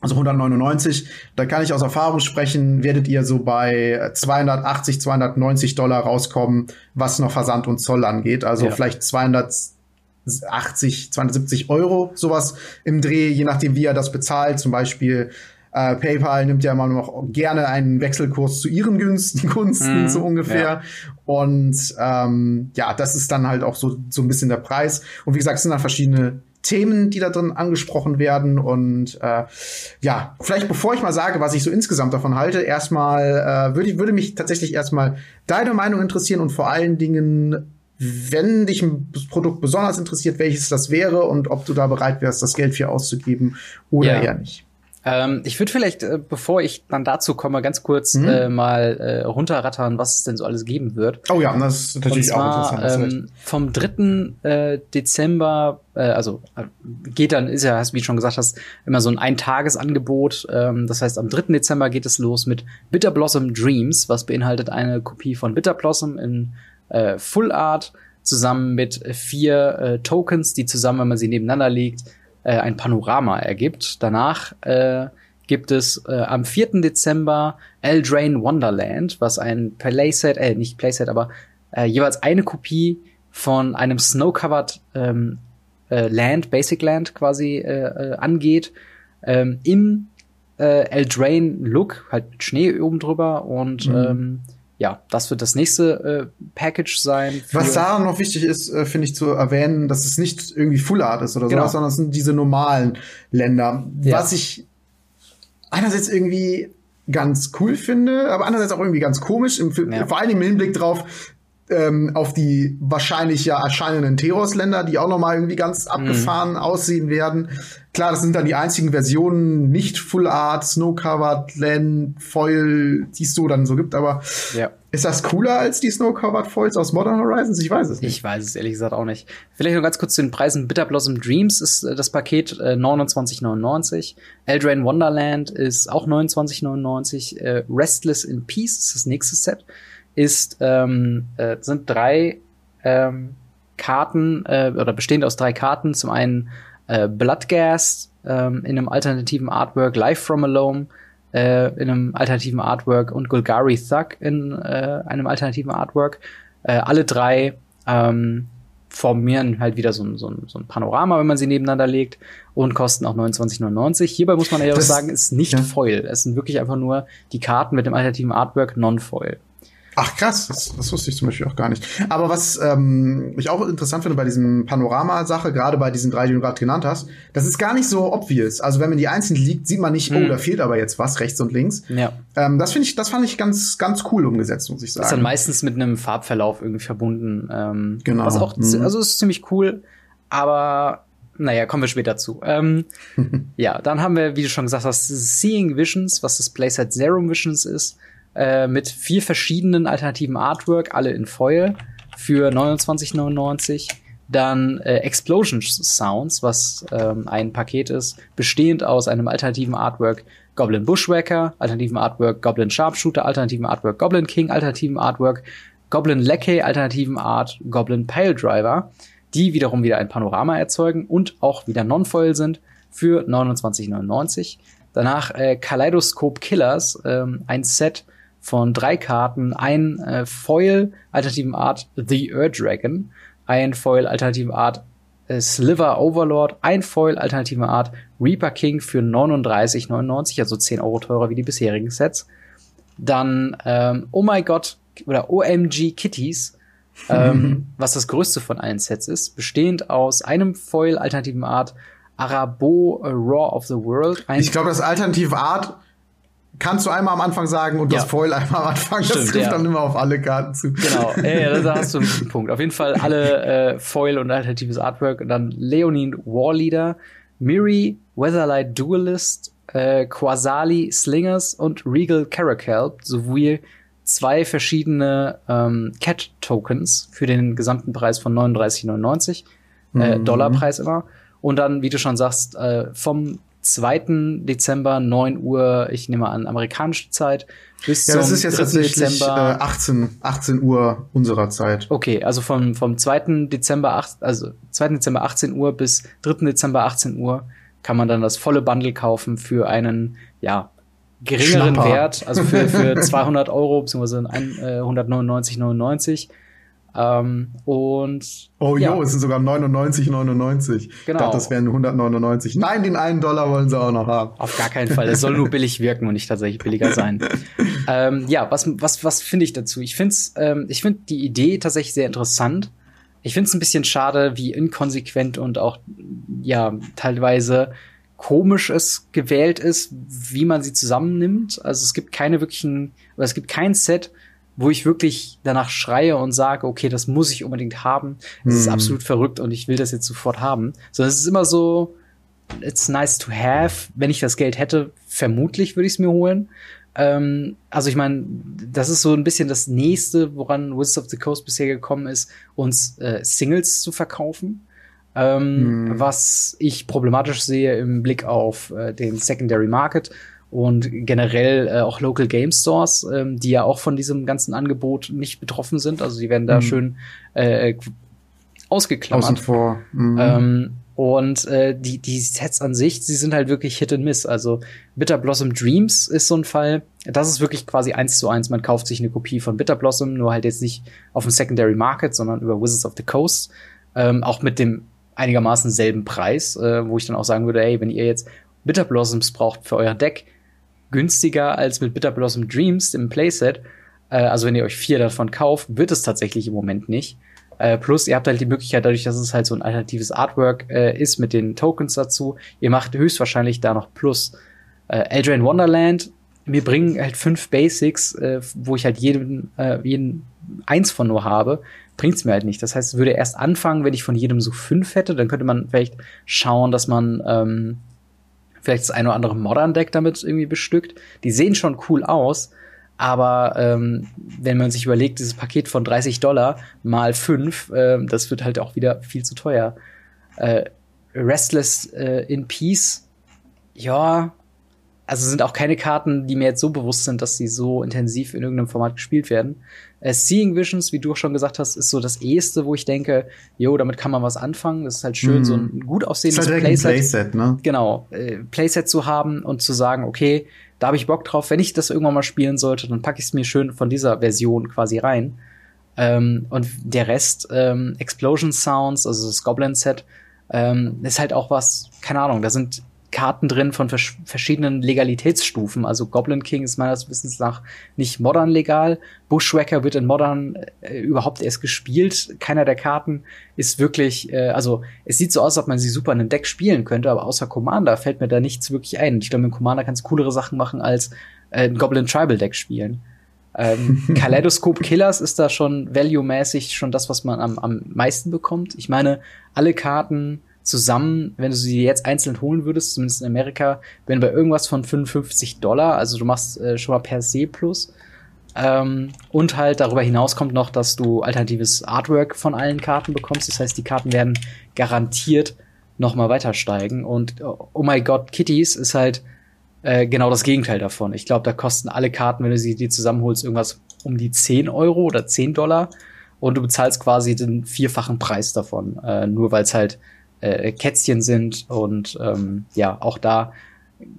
Also 199. Da kann ich aus Erfahrung sprechen, werdet ihr so bei 280, 290 Dollar rauskommen, was noch Versand und Zoll angeht. Also ja. vielleicht 280, 270 Euro, sowas im Dreh, je nachdem, wie er das bezahlt. Zum Beispiel äh, PayPal nimmt ja immer noch gerne einen Wechselkurs zu ihren Gunsten, Gunsten mhm, so ungefähr. Ja. Und ähm, ja, das ist dann halt auch so, so ein bisschen der Preis. Und wie gesagt, es sind dann verschiedene Themen, die da drin angesprochen werden. Und äh, ja, vielleicht bevor ich mal sage, was ich so insgesamt davon halte, erstmal äh, würde, würde mich tatsächlich erstmal deine Meinung interessieren und vor allen Dingen, wenn dich ein Produkt besonders interessiert, welches das wäre und ob du da bereit wärst, das Geld für auszugeben oder ja. eher nicht. Ähm, ich würde vielleicht, äh, bevor ich dann dazu komme, ganz kurz mhm. äh, mal äh, runterrattern, was es denn so alles geben wird. Oh ja, das ist natürlich zwar, auch interessant. Ähm, vom 3. Äh, Dezember, äh, also geht dann, ist ja, wie du schon gesagt hast, immer so ein Eintagesangebot. Ähm, das heißt, am 3. Dezember geht es los mit Bitter Blossom Dreams, was beinhaltet eine Kopie von Bitter Blossom in Full Art zusammen mit vier Tokens, die zusammen, wenn man sie nebeneinander legt, äh, ein Panorama ergibt. Danach äh, gibt es äh, am 4. Dezember Eldrain Wonderland, was ein Playset, äh, nicht Playset, aber äh, jeweils eine Kopie von einem Snow-Covered ähm, äh, Land, Basic Land quasi äh, äh, angeht, ähm, im äh, Eldrain Look, halt mit Schnee oben drüber und mhm. ähm, ja, das wird das nächste äh, Package sein. Was da noch wichtig ist, äh, finde ich zu erwähnen, dass es nicht irgendwie Full Art ist oder genau. sowas, sondern es sind diese normalen Länder. Ja. Was ich einerseits irgendwie ganz cool finde, aber andererseits auch irgendwie ganz komisch, im, ja. vor allem im Hinblick drauf, ähm, auf die wahrscheinlich ja erscheinenden Teros-Länder, die auch noch mal irgendwie ganz mhm. abgefahren mhm. aussehen werden. Klar, das sind dann die einzigen Versionen, nicht Full Art, Snow-Covered, Land, Foil, die es so dann so gibt, aber ja. ist das cooler als die Snow-Covered Foils aus Modern Horizons? Ich weiß es nicht. Ich weiß es ehrlich gesagt auch nicht. Vielleicht noch ganz kurz zu den Preisen. Bitter Blossom Dreams ist äh, das Paket äh, 29,99. Eldraine Wonderland ist auch 29,99. Äh, Restless in Peace ist das nächste Set ist, ähm, äh, sind drei ähm, Karten äh, oder bestehend aus drei Karten. Zum einen äh, Bloodgas ähm, in einem alternativen Artwork, Life from Alone äh, in einem alternativen Artwork und Golgari Thug in äh, einem alternativen Artwork. Äh, alle drei ähm, formieren halt wieder so ein, so, ein, so ein Panorama, wenn man sie nebeneinander legt und kosten auch 29,99. Hierbei muss man ja auch sagen, ist nicht ja. Foil. Es sind wirklich einfach nur die Karten mit dem alternativen Artwork non-Foil. Ach krass, das, das wusste ich zum Beispiel auch gar nicht. Aber was ähm, ich auch interessant finde bei diesem Panorama-Sache, gerade bei diesen drei, die du gerade genannt hast, das ist gar nicht so obvious. Also wenn man die einzeln liegt, sieht man nicht, oh, mhm. da fehlt aber jetzt was rechts und links. Ja. Ähm, das finde ich, das fand ich ganz, ganz cool umgesetzt, muss ich sagen. Ist dann meistens mit einem Farbverlauf irgendwie verbunden. Ähm, genau. Was auch, mhm. also ist ziemlich cool, aber naja, kommen wir später zu. Ähm, ja, dann haben wir, wie du schon gesagt hast, Seeing Visions, was das Playset Serum Visions ist äh, mit vier verschiedenen alternativen Artwork, alle in Foil für 29,99. Dann äh, Explosion Sounds, was ähm, ein Paket ist, bestehend aus einem alternativen Artwork Goblin Bushwhacker, alternativen Artwork Goblin Sharpshooter, alternativen Artwork Goblin King, alternativen Artwork Goblin Lackey, alternativen Art Goblin Pile Driver, die wiederum wieder ein Panorama erzeugen und auch wieder Non-Foil sind für 29,99. Danach äh, Kaleidoscope Killers, ähm, ein Set von drei Karten, ein äh, Foil alternativen Art The Ur Dragon, ein Foil alternativen Art äh, Sliver Overlord, ein Foil alternativen Art Reaper King für 39,99, also 10 Euro teurer wie die bisherigen Sets. Dann ähm, Oh my God oder OMG Kitties, ähm, was das größte von allen Sets ist, bestehend aus einem Foil alternativen Art, Arabo Raw of the World. ich glaube, das alternative Art kannst du einmal am Anfang sagen und ja. das Foil einmal am Anfang. Stimmt, das trifft ja. dann immer auf alle Karten zu. Genau, ja, da hast du einen Punkt. Auf jeden Fall alle äh, Foil und alternatives Artwork. Und dann Leonine Warleader, Miri, Weatherlight Duelist, äh, Quasali Slingers und Regal Caracal sowie zwei verschiedene ähm, Cat-Tokens für den gesamten Preis von 39,99 äh, mhm. Dollarpreis immer. Und dann, wie du schon sagst, äh, vom 2. Dezember, 9 Uhr, ich nehme an, amerikanische Zeit, bis ja, das ist jetzt tatsächlich Dezember. Äh, 18, 18 Uhr unserer Zeit. Okay, also vom, vom 2. Dezember, 8, also 2. Dezember 18 Uhr bis 3. Dezember 18 Uhr kann man dann das volle Bundle kaufen für einen, ja, geringeren Schnapper. Wert, also für, für 200 Euro, beziehungsweise äh, 199,99 ähm, und oh ja. jo, es sind sogar 99,99. Genau. Ich dachte, das wären 199. Nein, den einen Dollar wollen sie auch noch haben. Auf gar keinen Fall. Es soll nur billig wirken und nicht tatsächlich billiger sein. ähm, ja, was was was finde ich dazu? Ich finde ähm, ich finde die Idee tatsächlich sehr interessant. Ich finde es ein bisschen schade, wie inkonsequent und auch ja teilweise komisch es gewählt ist, wie man sie zusammennimmt. Also es gibt keine wirklichen, oder es gibt kein Set, wo ich wirklich danach schreie und sage, okay, das muss ich unbedingt haben. Das mhm. ist absolut verrückt und ich will das jetzt sofort haben. Sondern es ist immer so, it's nice to have. Wenn ich das Geld hätte, vermutlich würde ich es mir holen. Ähm, also ich meine, das ist so ein bisschen das nächste, woran Wizards of the Coast bisher gekommen ist, uns äh, Singles zu verkaufen. Ähm, mhm. Was ich problematisch sehe im Blick auf äh, den Secondary Market und generell äh, auch Local Game Stores, ähm, die ja auch von diesem ganzen Angebot nicht betroffen sind. Also die werden da mhm. schön äh, ausgeklammert. Außen vor. Mhm. Ähm, und äh, die, die Sets an sich, sie sind halt wirklich Hit and Miss. Also Bitter Blossom Dreams ist so ein Fall. Das ist wirklich quasi eins zu eins. Man kauft sich eine Kopie von Bitter Blossom, nur halt jetzt nicht auf dem Secondary Market, sondern über Wizards of the Coast. Ähm, auch mit dem einigermaßen selben Preis, äh, wo ich dann auch sagen würde, ey, wenn ihr jetzt Bitter Blossoms braucht für euer Deck, günstiger als mit Bitter Blossom Dreams im Playset. Äh, also wenn ihr euch vier davon kauft, wird es tatsächlich im Moment nicht. Äh, plus ihr habt halt die Möglichkeit, dadurch, dass es halt so ein alternatives Artwork äh, ist mit den Tokens dazu, ihr macht höchstwahrscheinlich da noch Plus. Äh, Eldraine Wonderland, wir bringen halt fünf Basics, äh, wo ich halt jeden, äh, jeden eins von nur habe, bringt's mir halt nicht. Das heißt, würde erst anfangen, wenn ich von jedem so fünf hätte, dann könnte man vielleicht schauen, dass man ähm, vielleicht das eine oder andere Modern-Deck damit irgendwie bestückt. Die sehen schon cool aus, aber ähm, wenn man sich überlegt, dieses Paket von 30 Dollar mal 5, äh, das wird halt auch wieder viel zu teuer. Äh, Restless äh, in Peace, ja, also sind auch keine Karten, die mir jetzt so bewusst sind, dass sie so intensiv in irgendeinem Format gespielt werden. Äh, Seeing Visions, wie du auch schon gesagt hast, ist so das eheste, wo ich denke, jo, damit kann man was anfangen. Das ist halt schön, mm. so ein gut aussehendes halt Playset, Playset ne? genau, äh, Playset zu haben und zu sagen, okay, da habe ich Bock drauf. Wenn ich das irgendwann mal spielen sollte, dann packe ich es mir schön von dieser Version quasi rein. Ähm, und der Rest, ähm, Explosion Sounds, also das Goblin Set, ähm, ist halt auch was, keine Ahnung, da sind Karten drin von vers verschiedenen Legalitätsstufen. Also Goblin King ist meines Wissens nach nicht modern legal. Bushwhacker wird in modern äh, überhaupt erst gespielt. Keiner der Karten ist wirklich, äh, also es sieht so aus, als ob man sie super in einem Deck spielen könnte, aber außer Commander fällt mir da nichts wirklich ein. Ich glaube, mit Commander kannst du coolere Sachen machen als äh, ein Goblin Tribal Deck spielen. Ähm, Kaleidoscope Killers ist da schon value-mäßig schon das, was man am, am meisten bekommt. Ich meine, alle Karten zusammen, wenn du sie jetzt einzeln holen würdest, zumindest in Amerika, wenn bei irgendwas von 55 Dollar, also du machst äh, schon mal per se plus. Ähm, und halt darüber hinaus kommt noch, dass du alternatives Artwork von allen Karten bekommst. Das heißt, die Karten werden garantiert noch mal weiter steigen. Und oh my God, Kitties ist halt äh, genau das Gegenteil davon. Ich glaube, da kosten alle Karten, wenn du sie dir zusammenholst, irgendwas um die 10 Euro oder 10 Dollar. Und du bezahlst quasi den vierfachen Preis davon, äh, nur weil es halt äh, Kätzchen sind und ähm, ja, auch da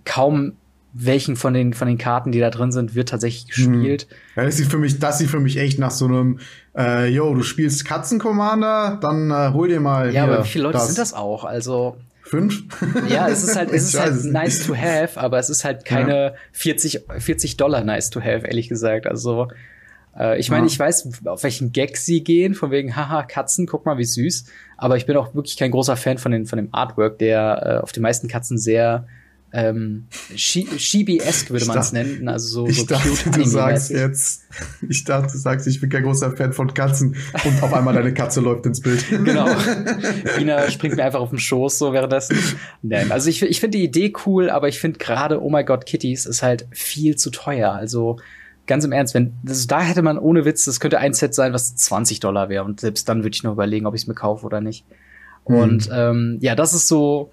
kaum welchen von den von den Karten, die da drin sind, wird tatsächlich hm. gespielt. Ja, das sieht für mich, das sieht für mich echt nach so einem, äh, yo, du spielst Katzen-Commander, dann äh, hol dir mal. Ja, aber wie viele Leute das. sind das auch? Also Fünf? Ja, es ist halt, es ist halt nice to have, aber es ist halt keine ja. 40, 40 Dollar nice to have, ehrlich gesagt. Also Äh, ich meine, ja. ich weiß, auf welchen Gag sie gehen, von wegen, haha, Katzen, guck mal, wie süß. Aber ich bin auch wirklich kein großer Fan von, den, von dem Artwork, der äh, auf den meisten Katzen sehr ähm, Shibi-esque würde man es nennen. Also so, ich so dachte, du sagst jetzt, ich dachte, du sagst, ich bin kein großer Fan von Katzen und auf einmal deine Katze läuft ins Bild. Genau. Ina springt mir einfach auf den Schoß so währenddessen. Nein, also ich, ich finde die Idee cool, aber ich finde gerade Oh my God Kitties ist halt viel zu teuer. Also ganz im Ernst, wenn also da hätte man ohne Witz, das könnte ein Set sein, was 20 Dollar wäre und selbst dann würde ich noch überlegen, ob ich es mir kaufe oder nicht. Und hm. ähm, ja, das ist so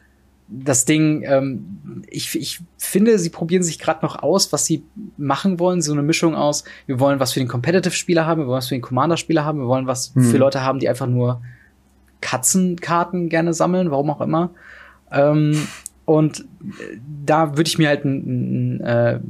das Ding, ähm, ich, ich finde, sie probieren sich gerade noch aus, was sie machen wollen. So eine Mischung aus, wir wollen was für den Competitive-Spieler haben, wir wollen was für den Commander-Spieler haben, wir wollen was hm. für Leute haben, die einfach nur Katzenkarten gerne sammeln, warum auch immer. Ähm, und da würde ich mir halt ein, ein äh,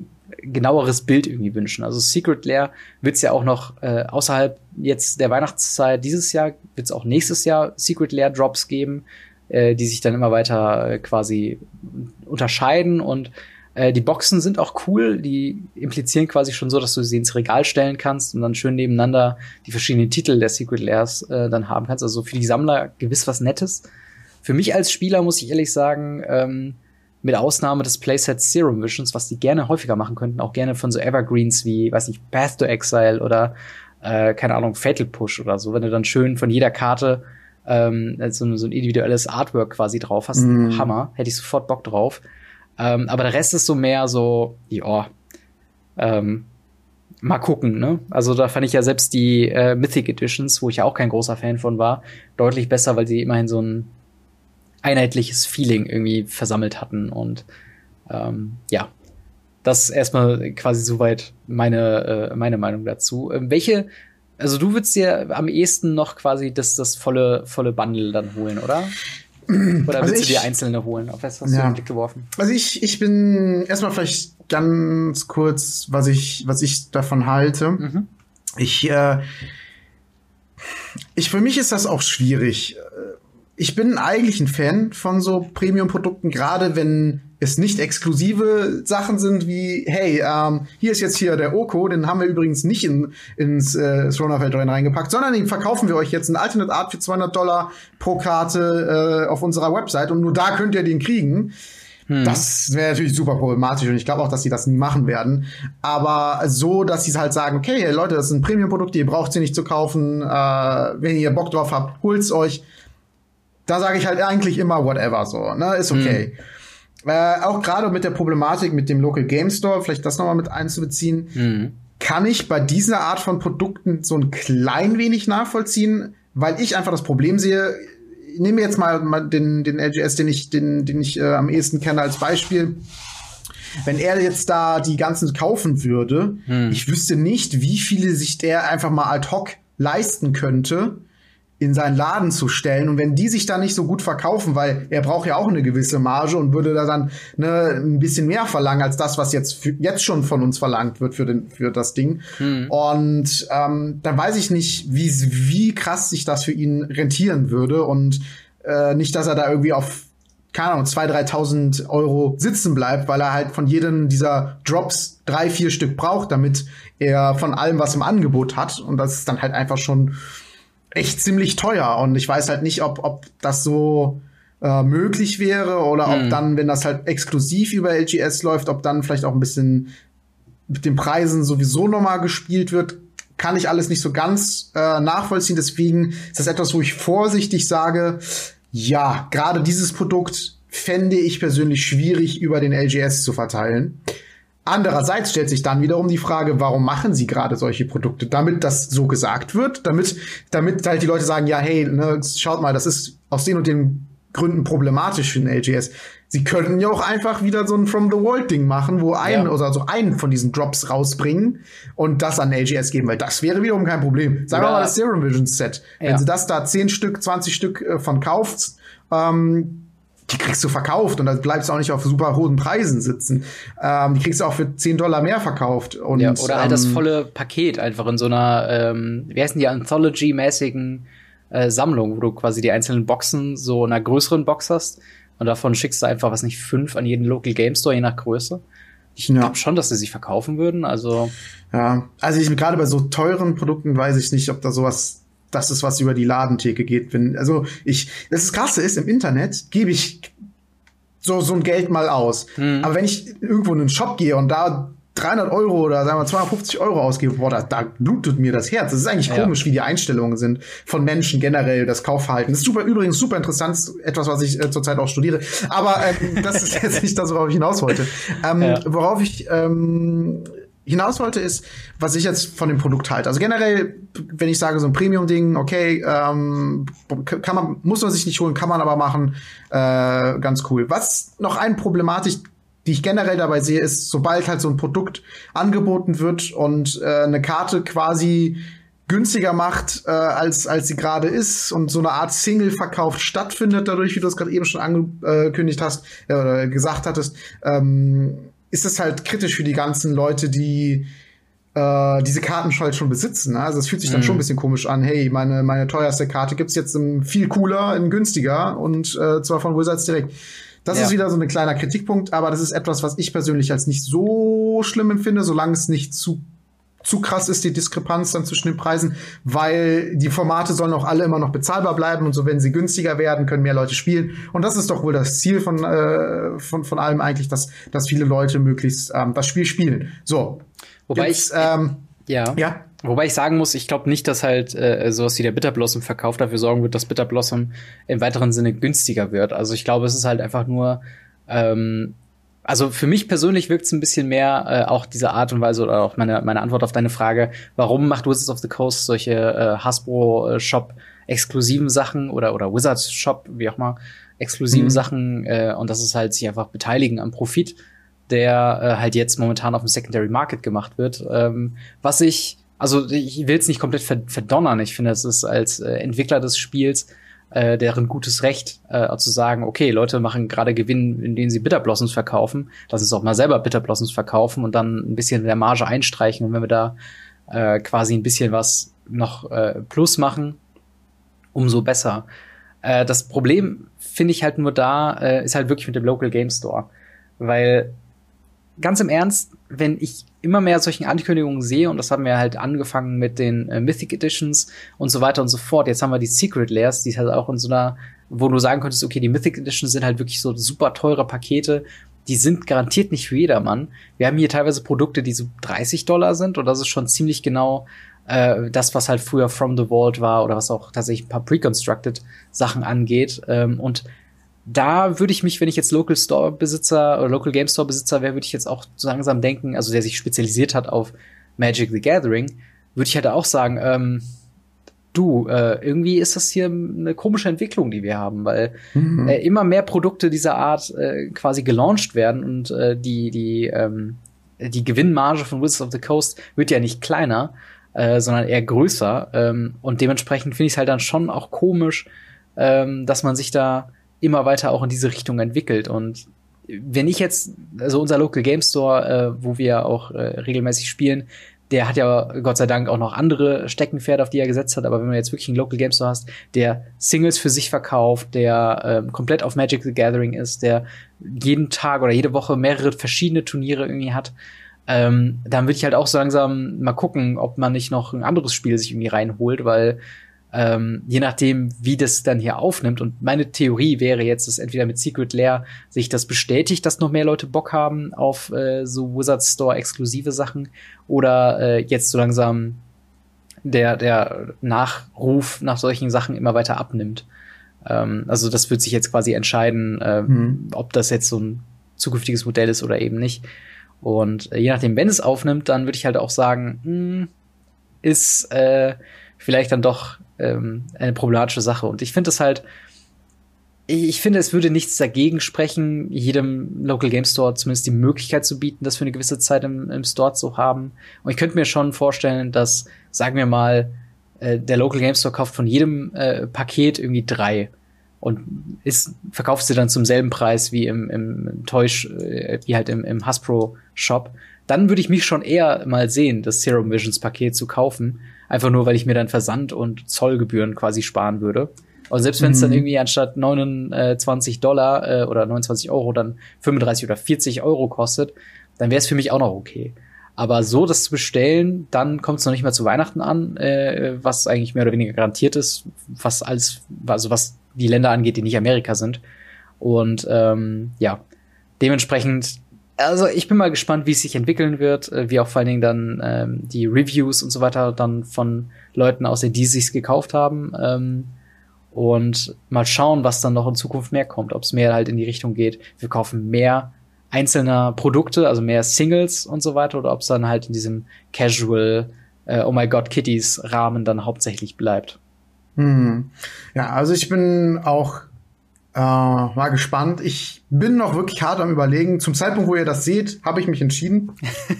genaueres Bild irgendwie wünschen. Also Secret Lair wird es ja auch noch äh, außerhalb jetzt der Weihnachtszeit dieses Jahr, wird es auch nächstes Jahr Secret Lair Drops geben äh, die sich dann immer weiter äh, quasi unterscheiden und äh, die Boxen sind auch cool, die implizieren quasi schon so, dass du sie ins Regal stellen kannst und dann schön nebeneinander die verschiedenen Titel der Secret Lairs äh, dann haben kannst. Also für die Sammler gewiss was Nettes. Für mich als Spieler muss ich ehrlich sagen, ähm, mit Ausnahme des Playsets Serum Visions, was die gerne häufiger machen könnten, auch gerne von so Evergreens wie, weiß nicht, Path to Exile oder äh, keine Ahnung, Fatal Push oder so, wenn du dann schön von jeder Karte ähm, so, so ein individuelles Artwork quasi drauf hast. Mm. Hammer, hätte ich sofort Bock drauf. Ähm, aber der Rest ist so mehr so, ja, ähm, mal gucken, ne? Also da fand ich ja selbst die äh, Mythic Editions, wo ich ja auch kein großer Fan von war, deutlich besser, weil sie immerhin so ein einheitliches Feeling irgendwie versammelt hatten und ähm, ja, das erstmal quasi soweit meine äh, meine Meinung dazu. Ähm, welche also du würdest dir am ehesten noch quasi das, das volle, volle Bundle dann holen, oder? Oder also willst ich, du dir einzelne holen? Auf was hast ja. du den Blick geworfen? Also ich, ich bin erstmal vielleicht ganz kurz, was ich, was ich davon halte. Mhm. Ich, äh, ich, für mich ist das auch schwierig. Ich bin eigentlich ein Fan von so Premium-Produkten, gerade wenn es nicht exklusive Sachen sind wie, hey, ähm, hier ist jetzt hier der Oko, den haben wir übrigens nicht in, ins äh, Throne reingepackt, sondern den verkaufen wir euch jetzt in Alternate Art für 200 Dollar pro Karte äh, auf unserer Website und nur da könnt ihr den kriegen. Hm. Das wäre natürlich super problematisch und ich glaube auch, dass sie das nie machen werden. Aber so, dass sie halt sagen, okay, Leute, das sind Premium-Produkte, ihr braucht sie nicht zu kaufen. Äh, wenn ihr Bock drauf habt, holt's euch. Da sage ich halt eigentlich immer whatever so, ne, ist okay. Hm. Äh, auch gerade mit der Problematik mit dem Local Game Store, vielleicht das nochmal mit einzubeziehen, mhm. kann ich bei dieser Art von Produkten so ein klein wenig nachvollziehen, weil ich einfach das Problem sehe. Ich nehme jetzt mal, den, den LGS, den ich, den, den ich äh, am ehesten kenne als Beispiel. Wenn er jetzt da die ganzen kaufen würde, hm. ich wüsste nicht, wie viele sich der einfach mal ad hoc leisten könnte, in seinen Laden zu stellen. Und wenn die sich da nicht so gut verkaufen, weil er braucht ja auch eine gewisse Marge und würde da dann ne, ein bisschen mehr verlangen als das, was jetzt jetzt schon von uns verlangt wird für, den, für das Ding. Hm. Und ähm, dann weiß ich nicht, wie, wie krass sich das für ihn rentieren würde und äh, nicht, dass er da irgendwie auf keine Ahnung, 2.000, 3.000 Euro sitzen bleibt, weil er halt von jedem dieser Drops drei, vier Stück braucht, damit er von allem was im Angebot hat. Und das ist dann halt einfach schon echt ziemlich teuer. Und ich weiß halt nicht, ob, ob das so äh, möglich wäre oder ob hm. dann, wenn das halt exklusiv über LGS läuft, ob dann vielleicht auch ein bisschen mit den Preisen sowieso nochmal gespielt wird. Kann ich alles nicht so ganz äh, nachvollziehen. Deswegen ist das etwas, wo ich vorsichtig sage, ja, gerade dieses Produkt fände ich persönlich schwierig über den LGS zu verteilen. Andererseits stellt sich dann wiederum die Frage, warum machen sie gerade solche Produkte? Damit das so gesagt wird, damit, damit halt die Leute sagen, ja, hey, ne, schaut mal, das ist aus den und den Gründen problematisch für den LGS. Sie könnten ja auch einfach wieder so ein From the World Ding machen, wo ein ja. oder so einen von diesen Drops rausbringen und das an LGS geben, weil das wäre wiederum kein Problem. Sagen wir mal das Serum Vision Set. Ja. Wenn sie das da 10 Stück, 20 Stück äh, von kauft, ähm, die kriegst du verkauft und da bleibst du auch nicht auf super hohen Preisen sitzen. Ähm, die kriegst du auch für 10 Dollar mehr verkauft. Und, ja, oder halt ähm, das volle Paket einfach in so einer, ähm, wie heißen die, Anthology-mäßigen äh, Sammlung, wo du quasi die einzelnen Boxen so in einer größeren Box hast und davon schickst du einfach, was nicht, fünf an jeden Local Game Store, je nach Größe. ich ja. glaube schon, dass sie sich verkaufen würden. Also ja, also ich gerade bei so teuren Produkten weiß ich nicht, ob da sowas das ist, was über die Ladentheke geht. Wenn, also ich, das Krasse ist, im Internet gebe ich so, so ein Geld mal aus. Mhm. Aber wenn ich irgendwo in einen Shop gehe und da 300 Euro oder sagen wir 250 Euro ausgebe, boah, da, da blutet mir das Herz. Das ist eigentlich ja. komisch, wie die Einstellungen sind von Menschen generell, das Kaufverhalten. Das ist super, übrigens super interessant, etwas, was ich äh, zurzeit auch studiere. Aber ähm, das ist jetzt nicht das, worauf ich hinaus wollte. Ähm, ja. Worauf ich ähm, hinaus wollte, ist, was ich jetzt von dem Produkt halte. Also generell, wenn ich sage, so ein Premium-Ding, okay, ähm, kann man, muss man sich nicht holen, kann man aber machen, äh, ganz cool. Was noch eine Problematik, die ich generell dabei sehe, ist, sobald halt so ein Produkt angeboten wird und äh, eine Karte quasi günstiger macht, äh, als, als sie gerade ist und so eine Art Single-Verkauf stattfindet, dadurch, wie du es gerade eben schon angekündigt hast, äh, oder gesagt hattest, ähm, ist es halt kritisch für die ganzen Leute, die äh, diese Karten halt schon besitzen. Ne? Also es fühlt sich dann mhm. schon ein bisschen komisch an. Hey, meine, meine teuerste Karte gibt's jetzt im viel cooler, in günstiger und äh, zwar von Wizards direkt. Das ja. ist wieder so ein kleiner Kritikpunkt, aber das ist etwas, was ich persönlich als nicht so schlimm empfinde, solange es nicht zu zu krass ist die Diskrepanz dann zwischen den Preisen, weil die Formate sollen auch alle immer noch bezahlbar bleiben und so, wenn sie günstiger werden, können mehr Leute spielen. Und das ist doch wohl das Ziel von, äh, von, von allem eigentlich, dass, dass viele Leute möglichst ähm, das Spiel spielen. So. Wobei Jetzt, ich, ähm, ja. ja. Wobei ich sagen muss, ich glaube nicht, dass halt äh, sowas wie der Bitter Blossom Verkauf dafür sorgen wird, dass Bitter Blossom im weiteren Sinne günstiger wird. Also ich glaube, es ist halt einfach nur ähm, also für mich persönlich wirkt es ein bisschen mehr äh, auch diese Art und Weise oder auch meine, meine Antwort auf deine Frage, warum macht Wizards of the Coast solche äh, Hasbro-Shop exklusiven Sachen oder, oder Wizards Shop, wie auch mal, exklusiven mhm. Sachen äh, und das ist halt sich einfach beteiligen am Profit, der äh, halt jetzt momentan auf dem Secondary Market gemacht wird. Ähm, was ich, also ich will es nicht komplett verdonnern, ich finde, es ist als äh, Entwickler des Spiels äh, deren gutes Recht äh, zu sagen, okay, Leute machen gerade Gewinn, indem sie Bitterblossoms verkaufen, lass uns auch mal selber Bitterblossoms verkaufen und dann ein bisschen der Marge einstreichen. Und wenn wir da äh, quasi ein bisschen was noch äh, plus machen, umso besser. Äh, das Problem finde ich halt nur da, äh, ist halt wirklich mit dem Local Game Store, weil ganz im Ernst, wenn ich immer mehr solchen Ankündigungen sehe, und das haben wir halt angefangen mit den äh, Mythic Editions und so weiter und so fort. Jetzt haben wir die Secret Layers, die halt auch in so einer, wo du sagen könntest, okay, die Mythic Editions sind halt wirklich so super teure Pakete. Die sind garantiert nicht für jedermann. Wir haben hier teilweise Produkte, die so 30 Dollar sind, und das ist schon ziemlich genau äh, das, was halt früher From the Vault war oder was auch tatsächlich ein paar Pre-Constructed Sachen angeht. Ähm, und da würde ich mich, wenn ich jetzt Local Store Besitzer oder Local Game Store Besitzer wäre, würde ich jetzt auch so langsam denken, also der sich spezialisiert hat auf Magic the Gathering, würde ich halt auch sagen, ähm, du, äh, irgendwie ist das hier eine komische Entwicklung, die wir haben, weil mhm. äh, immer mehr Produkte dieser Art äh, quasi gelauncht werden und äh, die, die, ähm, die Gewinnmarge von Wizards of the Coast wird ja nicht kleiner, äh, sondern eher größer. Ähm, und dementsprechend finde ich es halt dann schon auch komisch, ähm, dass man sich da immer weiter auch in diese Richtung entwickelt. Und wenn ich jetzt, also unser Local Game Store, äh, wo wir auch äh, regelmäßig spielen, der hat ja Gott sei Dank auch noch andere Steckenpferde, auf die er gesetzt hat. Aber wenn man jetzt wirklich einen Local Game Store hast, der Singles für sich verkauft, der äh, komplett auf Magic the Gathering ist, der jeden Tag oder jede Woche mehrere verschiedene Turniere irgendwie hat, ähm, dann würde ich halt auch so langsam mal gucken, ob man nicht noch ein anderes Spiel sich irgendwie reinholt, weil ähm, je nachdem, wie das dann hier aufnimmt. Und meine Theorie wäre jetzt, dass entweder mit Secret Lair sich das bestätigt, dass noch mehr Leute Bock haben auf äh, so Wizard Store exklusive Sachen oder äh, jetzt so langsam der, der Nachruf nach solchen Sachen immer weiter abnimmt. Ähm, also das wird sich jetzt quasi entscheiden, äh, mhm. ob das jetzt so ein zukünftiges Modell ist oder eben nicht. Und äh, je nachdem, wenn es aufnimmt, dann würde ich halt auch sagen, mh, hm, ist äh, vielleicht dann doch ähm, eine problematische Sache. Und ich finde es halt, ich finde, es würde nichts dagegen sprechen, jedem Local Game Store zumindest die Möglichkeit zu bieten, das für eine gewisse Zeit im, im Store zu haben. Und ich könnte mir schon vorstellen, dass, sagen wir mal, äh, der Local Game Store kauft von jedem äh, Paket irgendwie drei und ist, verkauft sie dann zum selben Preis wie im, im Toy, äh, wie halt im, im Hasbro Shop. Dann würde ich mich schon eher mal sehen, das Serum Visions Paket zu kaufen Einfach nur, weil ich mir dann Versand und Zollgebühren quasi sparen würde. Und selbst wenn es mhm. dann irgendwie anstatt 29 Dollar äh, oder 29 Euro dann 35 oder 40 Euro kostet, dann wäre es für mich auch noch okay. Aber so das zu bestellen, dann kommt es noch nicht mal zu Weihnachten an, äh, was eigentlich mehr oder weniger garantiert ist, was als also was die Länder angeht, die nicht Amerika sind. Und ähm, ja, dementsprechend, also ich bin mal gespannt, wie es sich entwickeln wird, äh, wie auch vor allen Dingen dann ähm, die Reviews und so weiter dann von Leuten aussehen, die sich's gekauft haben. Ähm, und mal schauen, was dann noch in Zukunft mehr kommt, ob es mehr halt in die Richtung geht, wir kaufen mehr einzelner Produkte, also mehr Singles und so weiter, oder ob es dann halt in diesem Casual, äh, oh my God, Kitties Rahmen dann hauptsächlich bleibt. Hm. Ja, also ich bin auch äh, mal gespannt. Ich bin noch wirklich hart am überlegen. Zum Zeitpunkt, wo ihr das seht, habe ich mich entschieden.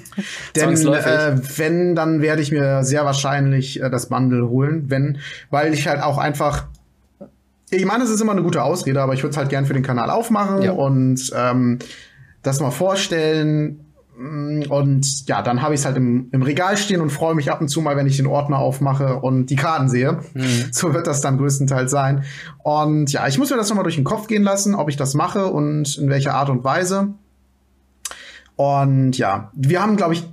Denn äh, wenn, dann werde ich mir sehr wahrscheinlich äh, das Bundle holen, wenn, weil ich halt auch einfach ich meine, es ist immer eine gute Ausrede, aber ich würde es halt gern für den Kanal aufmachen ja. und ähm, das mal vorstellen. Mm, und ja, dann habe ich es halt im, im Regal stehen und freue mich ab und zu mal, wenn ich den Ordner aufmache und die Karten sehe. Mhm. So wird das dann größtenteils sein. Und ja, ich muss mir das nochmal durch den Kopf gehen lassen, ob ich das mache und in welcher Art und Weise. Und ja, wir haben, glaube ich,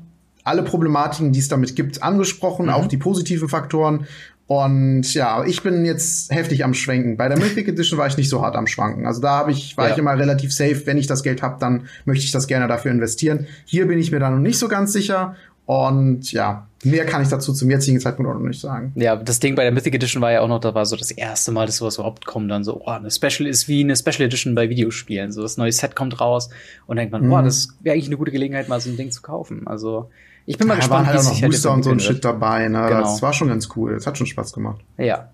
alle Problematiken, die es damit gibt, angesprochen, mhm. auch die positiven Faktoren. Und ja, ich bin jetzt heftig am Schwenken. Bei der Mythic Edition war ich nicht so hart am Schwanken. Also da habe ich, war ja. ich immer relativ safe. Wenn ich das Geld habe, dann möchte ich das gerne dafür investieren. Hier bin ich mir da noch nicht so ganz sicher. Und ja, mehr kann ich dazu zum jetzigen Zeitpunkt auch noch nicht sagen. Ja, das Ding bei der Mythic Edition war ja auch noch, da war so das erste Mal, dass sowas überhaupt kommt. Dann so, oh, eine Special ist wie eine Special Edition bei Videospielen. So, das neue Set kommt raus und denkt man, mhm. boah, das wäre eigentlich eine gute Gelegenheit, mal so ein Ding zu kaufen. Also, ich bin mal ja, gespannt, wie halt auch noch Booster und so ein Shit dabei. Ne? Genau. Das war schon ganz cool. Das hat schon Spaß gemacht. Ja.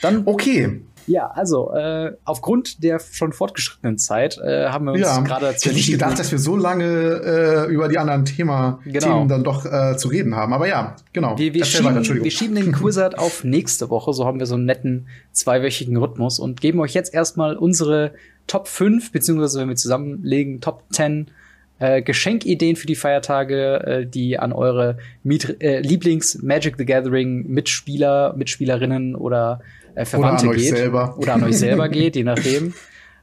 Dann okay. Ja, also äh, aufgrund der schon fortgeschrittenen Zeit äh, haben wir uns ja, gerade dazu Ich hätte nicht gedacht, dass wir so lange äh, über die anderen Thema genau. Themen dann doch äh, zu reden haben. Aber ja, genau. Wir, wir, schieben, weiter, wir schieben den Quizard auf nächste Woche. So haben wir so einen netten zweiwöchigen Rhythmus und geben euch jetzt erstmal unsere Top 5, beziehungsweise wenn wir zusammenlegen, Top 10 äh, Geschenkideen für die Feiertage, äh, die an eure Miet äh, Lieblings Magic the Gathering Mitspieler, Mitspielerinnen oder äh, Verwandte oder geht. Selber. Oder an euch selber geht, je nachdem.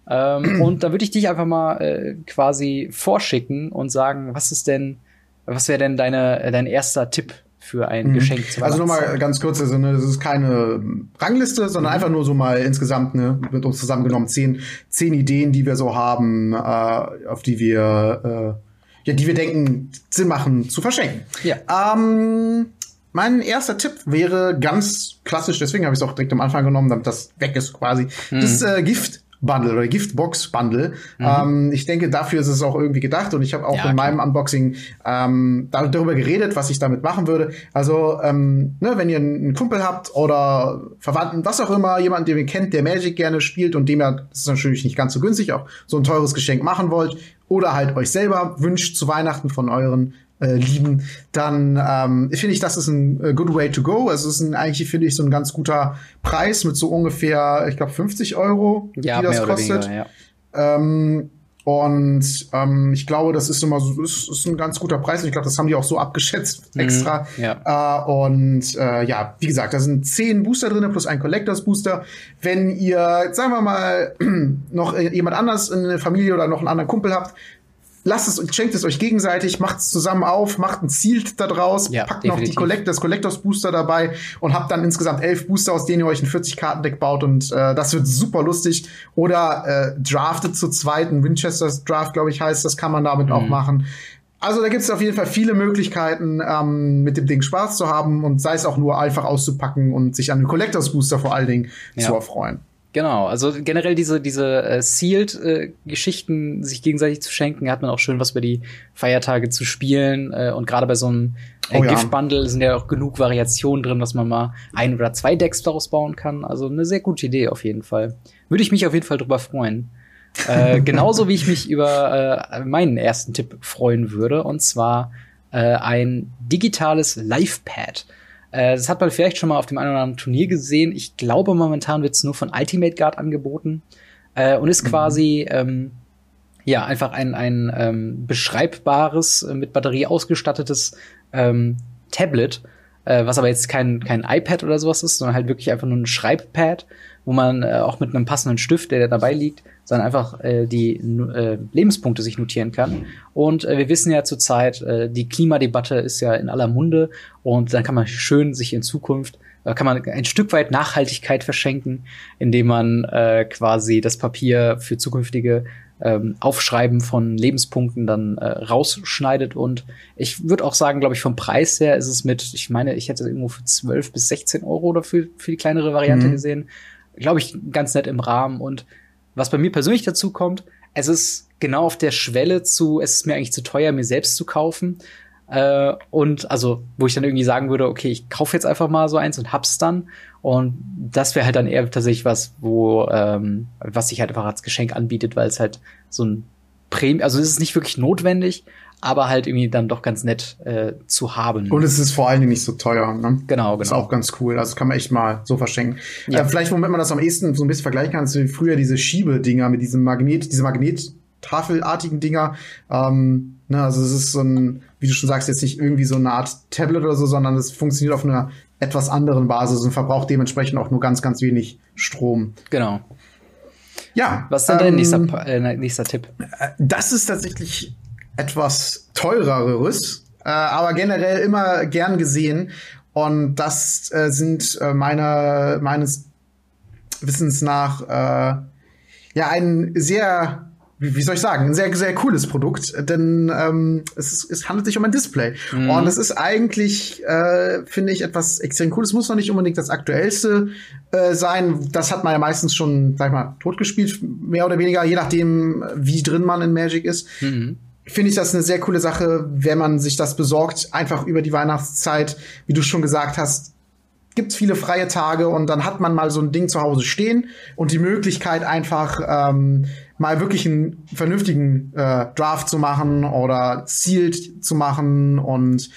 Ähm, und da würde ich dich einfach mal äh, quasi vorschicken und sagen, was ist denn, was wäre denn deine, dein erster Tipp für ein mhm. Geschenk zu Also nochmal ganz kurz, also ne, das ist keine Rangliste, sondern mhm. einfach nur so mal insgesamt ne, mit uns zusammengenommen zehn, zehn Ideen, die wir so haben, äh, auf die wir äh, ja, die wir denken, Sinn machen zu verschenken. Ja. Ähm, mein erster Tipp wäre ganz klassisch, deswegen habe ich es auch direkt am Anfang genommen, damit das weg ist quasi. Mhm. Das äh, Gift Bundle oder Giftbox Bundle. Mhm. Ähm, ich denke, dafür ist es auch irgendwie gedacht und ich habe auch ja, in meinem Unboxing ähm, darüber geredet, was ich damit machen würde. Also, ähm, ne, wenn ihr einen Kumpel habt oder Verwandten, was auch immer, jemanden, den ihr kennt, der Magic gerne spielt und dem ja, das ist natürlich nicht ganz so günstig, auch so ein teures Geschenk machen wollt oder halt euch selber wünscht zu Weihnachten von euren äh, lieben, dann ähm, finde ich, das ist ein uh, good way to go. Also es ist ein, eigentlich, finde ich, so ein ganz guter Preis mit so ungefähr, ich glaube, 50 Euro, ja, die das kostet. Weniger, ja. ähm, und ähm, ich glaube, das ist immer so, ist, ist ein ganz guter Preis. Ich glaube, das haben die auch so abgeschätzt mhm, extra. ja. Äh, und äh, ja, wie gesagt, da sind zehn Booster drin plus ein Collectors Booster. Wenn ihr, sagen wir mal, noch jemand anders in der Familie oder noch einen anderen Kumpel habt, lasst es, schenkt es euch gegenseitig, macht es zusammen auf, macht ein Ziel da draus, ja, packt definitiv. noch die Collect das Collectors Booster dabei und habt dann insgesamt elf Booster, aus denen ihr euch ein 40-Karten-Deck baut und äh, das wird super lustig. Oder äh, draftet zu zweiten, Winchesters Draft, glaube ich, heißt, das kann man damit mhm. auch machen. Also da gibt es auf jeden Fall viele Möglichkeiten, ähm, mit dem Ding Spaß zu haben und sei es auch nur einfach auszupacken und sich an den Collectors Booster vor allen Dingen ja. zu erfreuen. Genau, also generell diese diese äh, Sealed-Geschichten äh, sich gegenseitig zu schenken, hat man auch schön was über die Feiertage zu spielen äh, und gerade bei so einem äh, oh, ja. Gift-Bundle sind ja auch genug Variationen drin, dass man mal ein oder zwei Decks daraus bauen kann. Also eine sehr gute Idee auf jeden Fall. Würde ich mich auf jeden Fall drüber freuen. äh, genauso wie ich mich über äh, meinen ersten Tipp freuen würde, und zwar äh, ein digitales Live-Pad. Äh, das hat man vielleicht schon mal auf dem einen oder anderen Turnier gesehen. Ich glaube, momentan wird es nur von Ultimate Guard angeboten äh, und ist mhm. quasi ähm, ja einfach ein, ein ähm, beschreibbares, äh, mit Batterie ausgestattetes ähm, Tablet, äh, was aber jetzt kein, kein iPad oder sowas ist, sondern halt wirklich einfach nur ein Schreibpad, wo man äh, auch mit einem passenden Stift, der dabei liegt, sondern einfach äh, die äh, Lebenspunkte sich notieren kann. Und äh, wir wissen ja zurzeit, äh, die Klimadebatte ist ja in aller Munde und dann kann man schön sich in Zukunft äh, kann man ein Stück weit Nachhaltigkeit verschenken, indem man äh, quasi das Papier für zukünftige ähm, Aufschreiben von Lebenspunkten dann äh, rausschneidet. Und ich würde auch sagen, glaube ich, vom Preis her ist es mit, ich meine, ich hätte irgendwo für 12 bis 16 Euro dafür für die kleinere Variante mhm. gesehen. Glaube ich, ganz nett im Rahmen. Und was bei mir persönlich dazu kommt, es ist genau auf der Schwelle zu, es ist mir eigentlich zu teuer, mir selbst zu kaufen. Äh, und also, wo ich dann irgendwie sagen würde, okay, ich kaufe jetzt einfach mal so eins und hab's dann. Und das wäre halt dann eher tatsächlich was, wo, ähm, was sich halt einfach als Geschenk anbietet, weil es halt so ein Premium, also es ist nicht wirklich notwendig, aber halt irgendwie dann doch ganz nett äh, zu haben. Und es ist vor allen Dingen nicht so teuer. Ne? Genau, genau. Ist auch ganz cool. Also kann man echt mal so verschenken. Ja. Äh, vielleicht, womit man das am ehesten so ein bisschen vergleichen kann, ist wie früher diese Schiebedinger mit diesem Magnet, diese Magnettafelartigen Dinger. Ähm, ne, also es ist so ein, wie du schon sagst, jetzt nicht irgendwie so eine Art Tablet oder so, sondern es funktioniert auf einer etwas anderen Basis und verbraucht dementsprechend auch nur ganz, ganz wenig Strom. Genau. Ja. Was ist denn ähm, dein nächster, äh, nächster Tipp? Äh, das ist tatsächlich etwas teureres, äh, aber generell immer gern gesehen. Und das äh, sind äh, meine, meines Wissens nach äh, ja ein sehr wie soll ich sagen, ein sehr, sehr cooles Produkt, denn ähm, es, ist, es handelt sich um ein Display. Mhm. Und es ist eigentlich, äh, finde ich, etwas extrem cooles. Muss noch nicht unbedingt das aktuellste äh, sein. Das hat man ja meistens schon, sag ich mal, totgespielt, mehr oder weniger, je nachdem, wie drin man in Magic ist. Mhm. Finde ich das eine sehr coole Sache, wenn man sich das besorgt, einfach über die Weihnachtszeit, wie du schon gesagt hast, gibt viele freie Tage und dann hat man mal so ein Ding zu Hause stehen und die Möglichkeit einfach ähm, mal wirklich einen vernünftigen äh, Draft zu machen oder Sealed zu machen und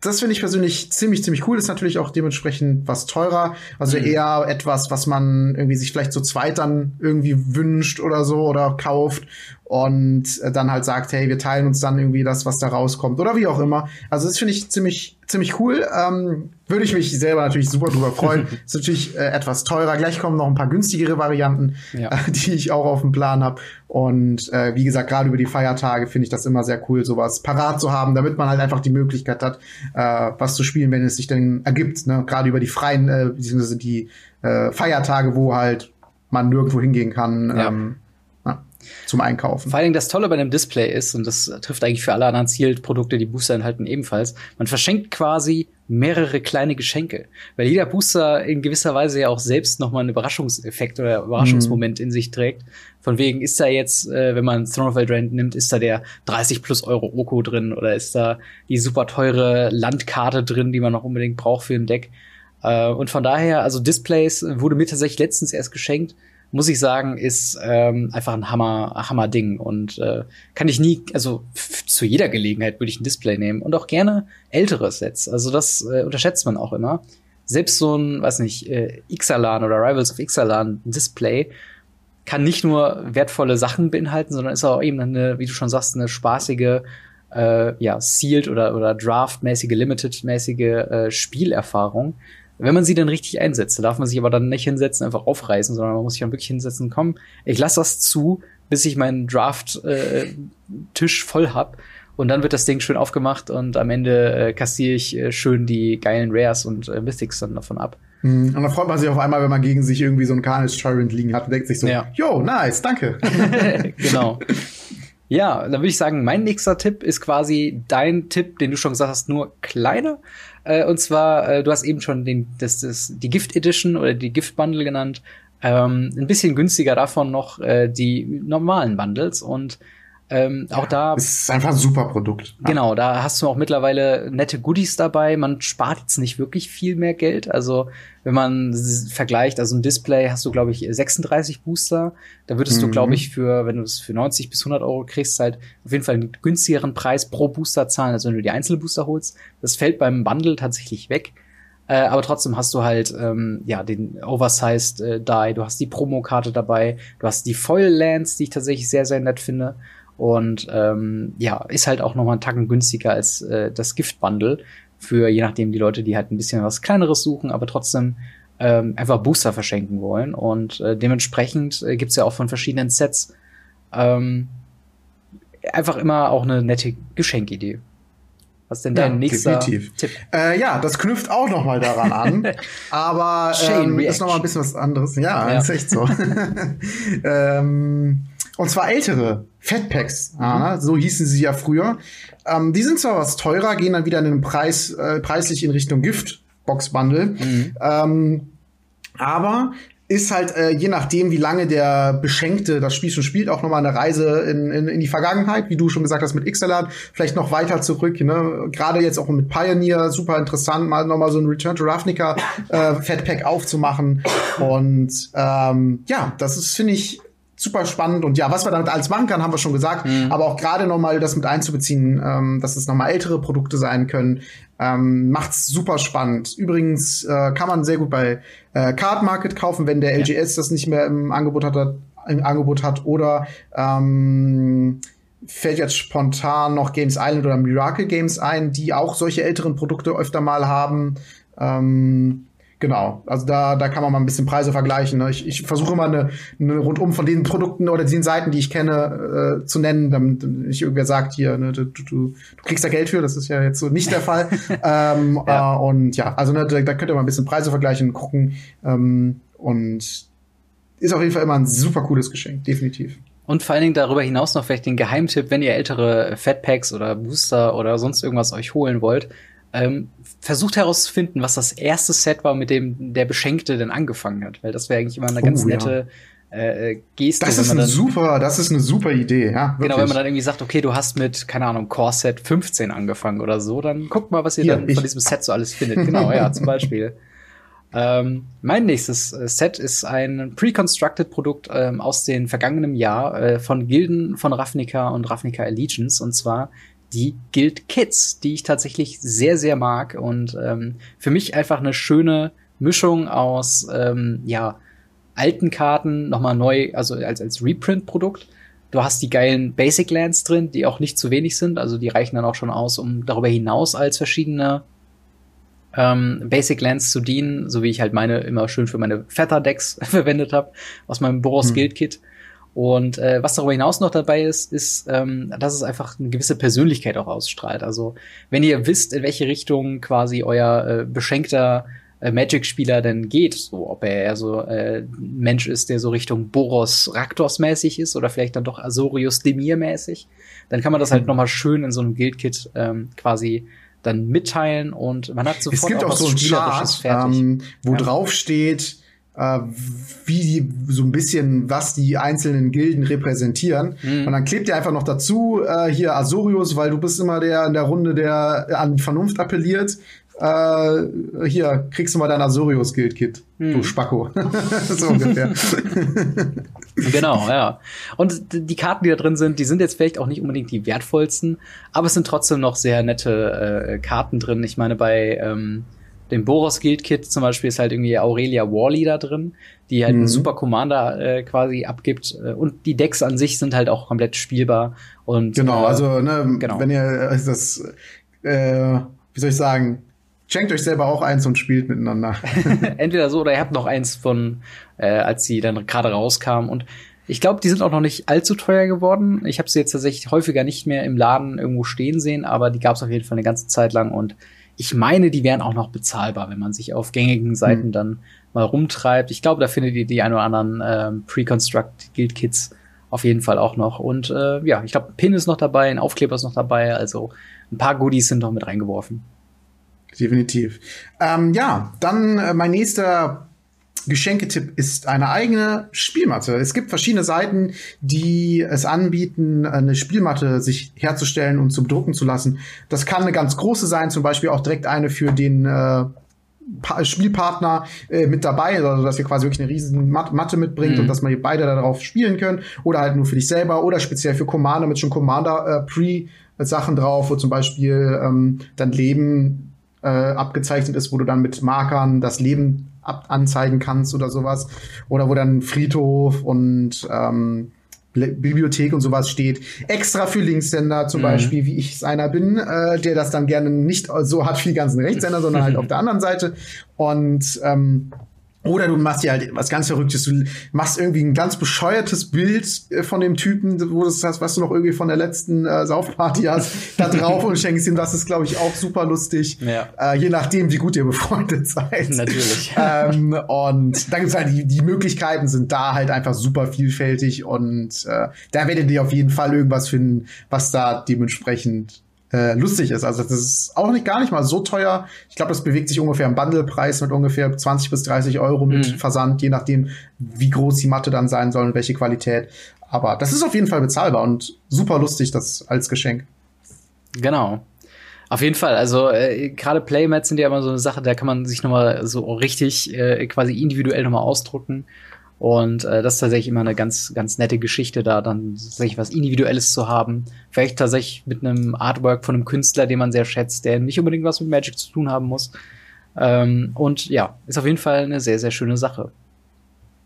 das finde ich persönlich ziemlich, ziemlich cool. Ist natürlich auch dementsprechend was teurer. Also mhm. eher etwas, was man irgendwie sich vielleicht zu zweit dann irgendwie wünscht oder so oder kauft und äh, dann halt sagt, hey, wir teilen uns dann irgendwie das, was da rauskommt oder wie auch immer. Also das finde ich ziemlich ziemlich cool. Ähm, würde ich mich selber natürlich super drüber freuen. ist natürlich äh, etwas teurer. Gleich kommen noch ein paar günstigere Varianten, ja. äh, die ich auch auf dem Plan habe. Und äh, wie gesagt, gerade über die Feiertage finde ich das immer sehr cool, sowas parat zu haben, damit man halt einfach die Möglichkeit hat, äh, was zu spielen, wenn es sich denn ergibt. Ne? Gerade über die freien, äh, beziehungsweise die äh, Feiertage, wo halt man nirgendwo hingehen kann. Ja. Ähm, zum Einkaufen. Vor allen Dingen das Tolle bei einem Display ist, und das trifft eigentlich für alle anderen Zielprodukte, die Booster enthalten, ebenfalls, man verschenkt quasi mehrere kleine Geschenke. Weil jeder Booster in gewisser Weise ja auch selbst nochmal einen Überraschungseffekt oder Überraschungsmoment mhm. in sich trägt. Von wegen, ist da jetzt, äh, wenn man Throne of Eldraine nimmt, ist da der 30 plus Euro Oko drin oder ist da die super teure Landkarte drin, die man noch unbedingt braucht für ein Deck. Äh, und von daher, also Displays wurde mir tatsächlich letztens erst geschenkt muss ich sagen, ist ähm, einfach ein Hammer, Hammer Ding und äh, kann ich nie, also zu jeder Gelegenheit würde ich ein Display nehmen und auch gerne ältere Sets. Also das äh, unterschätzt man auch immer. Selbst so ein, weiß nicht, äh, Ixalan oder Rivals of Ixalan Display kann nicht nur wertvolle Sachen beinhalten, sondern ist auch eben eine, wie du schon sagst, eine spaßige äh, ja, Sealed oder, oder Draft-mäßige, Limited-mäßige äh, Spielerfahrung, wenn man sie dann richtig einsetzt, da darf man sich aber dann nicht hinsetzen, einfach aufreißen, sondern man muss sich dann wirklich hinsetzen, komm, ich lasse das zu, bis ich meinen Draft-Tisch äh, voll hab. Und dann wird das Ding schön aufgemacht und am Ende äh, kassiere ich äh, schön die geilen Rares und äh, Mythics dann davon ab. Mhm. Und dann freut man sich auf einmal, wenn man gegen sich irgendwie so einen Carnage Tyrant liegen hat und denkt sich so, ja. yo, nice, danke. genau. Ja, dann würde ich sagen, mein nächster Tipp ist quasi dein Tipp, den du schon gesagt hast, nur kleiner. Äh, und zwar, äh, du hast eben schon den, das, das, die Gift Edition oder die Gift Bundle genannt. Ähm, ein bisschen günstiger davon noch äh, die normalen Bundles und ähm, ja, auch da. Es ist einfach ein super Produkt. Genau, da hast du auch mittlerweile nette Goodies dabei. Man spart jetzt nicht wirklich viel mehr Geld. Also, wenn man vergleicht, also ein Display hast du, glaube ich, 36 Booster. Da würdest mhm. du, glaube ich, für, wenn du es für 90 bis 100 Euro kriegst, halt auf jeden Fall einen günstigeren Preis pro Booster zahlen, als wenn du die Einzelbooster holst. Das fällt beim Bundle tatsächlich weg. Äh, aber trotzdem hast du halt ähm, ja den Oversized äh, Die, du hast die Promokarte dabei, du hast die Foil Lands, die ich tatsächlich sehr sehr nett finde. Und ähm, ja, ist halt auch noch mal einen Tacken günstiger als äh, das Gift-Bundle. für je nachdem die Leute, die halt ein bisschen was kleineres suchen, aber trotzdem ähm, einfach Booster verschenken wollen. Und äh, dementsprechend äh, gibt's ja auch von verschiedenen Sets ähm, einfach immer auch eine nette Geschenkidee. Was denn dein ja, nächster definitiv. Tipp? Äh, ja, das knüpft auch noch mal daran an, aber ähm, ist noch mal ein bisschen was anderes. Ja, ja. ist echt so. ähm, und zwar ältere Fatpacks, mhm. ja, so hießen sie ja früher. Ähm, die sind zwar was teurer, gehen dann wieder in den Preis äh, preislich in Richtung Gift Box Bundle. Mhm. Ähm, aber ist halt äh, je nachdem, wie lange der Beschenkte das Spiel schon spielt, auch nochmal eine Reise in, in, in die Vergangenheit, wie du schon gesagt hast mit Ixalan, vielleicht noch weiter zurück. Ne? Gerade jetzt auch mit Pioneer, super interessant, mal nochmal so ein Return to Ravnica äh, Fatpack aufzumachen. Und ähm, ja, das ist, finde ich, super spannend und ja, was wir damit alles machen kann, haben wir schon gesagt, mhm. aber auch gerade nochmal das mit einzubeziehen, ähm, dass es nochmal ältere Produkte sein können, ähm, macht's super spannend. Übrigens äh, kann man sehr gut bei äh, Card Market kaufen, wenn der LGS ja. das nicht mehr im Angebot hat, im Angebot hat oder ähm, fällt jetzt spontan noch Games Island oder Miracle Games ein, die auch solche älteren Produkte öfter mal haben. Ähm, Genau, also da, da kann man mal ein bisschen Preise vergleichen. Ne? Ich, ich versuche immer eine, eine rundum von den Produkten oder den Seiten, die ich kenne, äh, zu nennen, damit nicht irgendwer sagt hier, ne, du, du, du kriegst da Geld für, das ist ja jetzt so nicht der Fall. ähm, ja. Äh, und ja, also ne, da, da könnt ihr mal ein bisschen Preise vergleichen und gucken. Ähm, und ist auf jeden Fall immer ein super cooles Geschenk, definitiv. Und vor allen Dingen darüber hinaus noch vielleicht den Geheimtipp, wenn ihr ältere Fatpacks oder Booster oder sonst irgendwas euch holen wollt, ähm, versucht herauszufinden, was das erste Set war, mit dem der Beschenkte denn angefangen hat, weil das wäre eigentlich immer eine ganz oh, nette ja. äh, Geste. Das ist eine super, das ist eine super Idee, ja. Wirklich. Genau, wenn man dann irgendwie sagt, okay, du hast mit, keine Ahnung, Core Set 15 angefangen oder so, dann guckt mal, was ihr ja, dann von diesem Set so alles findet. Genau, ja, zum Beispiel. Ähm, mein nächstes äh, Set ist ein pre-constructed Produkt ähm, aus dem vergangenen Jahr äh, von Gilden von Ravnica und Ravnica Allegiance und zwar die Guild Kids, die ich tatsächlich sehr, sehr mag und ähm, für mich einfach eine schöne Mischung aus, ähm, ja, alten Karten nochmal neu, also als, als Reprint-Produkt. Du hast die geilen Basic Lands drin, die auch nicht zu wenig sind, also die reichen dann auch schon aus, um darüber hinaus als verschiedene ähm, Basic Lands zu dienen, so wie ich halt meine immer schön für meine Fetter-Decks verwendet habe, aus meinem Boros hm. Guild Kit. Und äh, was darüber hinaus noch dabei ist, ist, ähm, dass es einfach eine gewisse Persönlichkeit auch ausstrahlt. Also wenn ihr wisst, in welche Richtung quasi euer äh, beschenkter äh, Magic-Spieler denn geht, so ob er eher so äh, Mensch ist, der so Richtung Boros Raktos mäßig ist oder vielleicht dann doch Azorius Demir mäßig, dann kann man das halt mhm. noch mal schön in so einem Guild-Kit ähm, quasi dann mitteilen und man hat sofort es gibt auch, auch so ein Chart, ähm, wo ja. drauf steht, äh, wie so ein bisschen, was die einzelnen Gilden repräsentieren. Mhm. Und dann klebt ihr einfach noch dazu, äh, hier Azorius, weil du bist immer der in der Runde, der an Vernunft appelliert. Äh, hier, kriegst du mal dein Azorius-Guild-Kit, mhm. du Spacko. so ungefähr. genau, ja. Und die Karten, die da drin sind, die sind jetzt vielleicht auch nicht unbedingt die wertvollsten, aber es sind trotzdem noch sehr nette äh, Karten drin. Ich meine, bei ähm, dem Boros Guild Kit zum Beispiel ist halt irgendwie Aurelia Wally da drin, die halt mhm. einen Super Commander äh, quasi abgibt. Äh, und die Decks an sich sind halt auch komplett spielbar. Und, genau, äh, also ne, genau. wenn ihr äh, das, äh, wie soll ich sagen, schenkt euch selber auch eins und spielt miteinander. Entweder so oder ihr habt noch eins von, äh, als sie dann gerade rauskam. Und ich glaube, die sind auch noch nicht allzu teuer geworden. Ich habe sie jetzt tatsächlich häufiger nicht mehr im Laden irgendwo stehen sehen, aber die gab es auf jeden Fall eine ganze Zeit lang und ich meine, die wären auch noch bezahlbar, wenn man sich auf gängigen Seiten mhm. dann mal rumtreibt. Ich glaube, da findet ihr die ein oder anderen ähm, Pre-Construct Guild Kits auf jeden Fall auch noch. Und äh, ja, ich glaube, ein Pin ist noch dabei, ein Aufkleber ist noch dabei, also ein paar Goodies sind noch mit reingeworfen. Definitiv. Ähm, ja, dann äh, mein nächster Geschenketipp ist eine eigene Spielmatte. Es gibt verschiedene Seiten, die es anbieten, eine Spielmatte sich herzustellen und zum Drucken zu lassen. Das kann eine ganz große sein, zum Beispiel auch direkt eine für den äh, Spielpartner äh, mit dabei, also dass ihr quasi wirklich eine riesen Mat Matte mitbringt mhm. und dass man beide darauf spielen können oder halt nur für dich selber oder speziell für Commander mit schon Commander äh, Pre Sachen drauf, wo zum Beispiel ähm, dann Leben äh, abgezeichnet ist, wo du dann mit Markern das Leben anzeigen kannst oder sowas. Oder wo dann Friedhof und ähm, Bibliothek und sowas steht. Extra für Linkssender zum mhm. Beispiel, wie ich es einer bin, äh, der das dann gerne nicht so hat wie die ganzen Rechtssender, sondern halt auf der anderen Seite. Und ähm, oder du machst dir halt was ganz Verrücktes. Du machst irgendwie ein ganz bescheuertes Bild äh, von dem Typen, wo das hast, was du noch irgendwie von der letzten äh, Saufparty hast, da drauf und schenkst ihm. Das ist, glaube ich, auch super lustig. Ja. Äh, je nachdem, wie gut ihr befreundet seid. Natürlich. ähm, und da gibt's halt die, die Möglichkeiten sind da halt einfach super vielfältig und äh, da werdet ihr auf jeden Fall irgendwas finden, was da dementsprechend äh, lustig ist. Also das ist auch nicht gar nicht mal so teuer. Ich glaube, das bewegt sich ungefähr im Bundlepreis mit ungefähr 20 bis 30 Euro mit mhm. Versand, je nachdem, wie groß die Matte dann sein soll und welche Qualität. Aber das ist auf jeden Fall bezahlbar und super lustig, das als Geschenk. Genau. Auf jeden Fall. Also äh, gerade Playmats sind ja immer so eine Sache, da kann man sich noch mal so richtig äh, quasi individuell noch mal ausdrucken. Und äh, das ist tatsächlich immer eine ganz, ganz nette Geschichte, da dann tatsächlich was Individuelles zu haben. Vielleicht tatsächlich mit einem Artwork von einem Künstler, den man sehr schätzt, der nicht unbedingt was mit Magic zu tun haben muss. Ähm, und ja, ist auf jeden Fall eine sehr, sehr schöne Sache.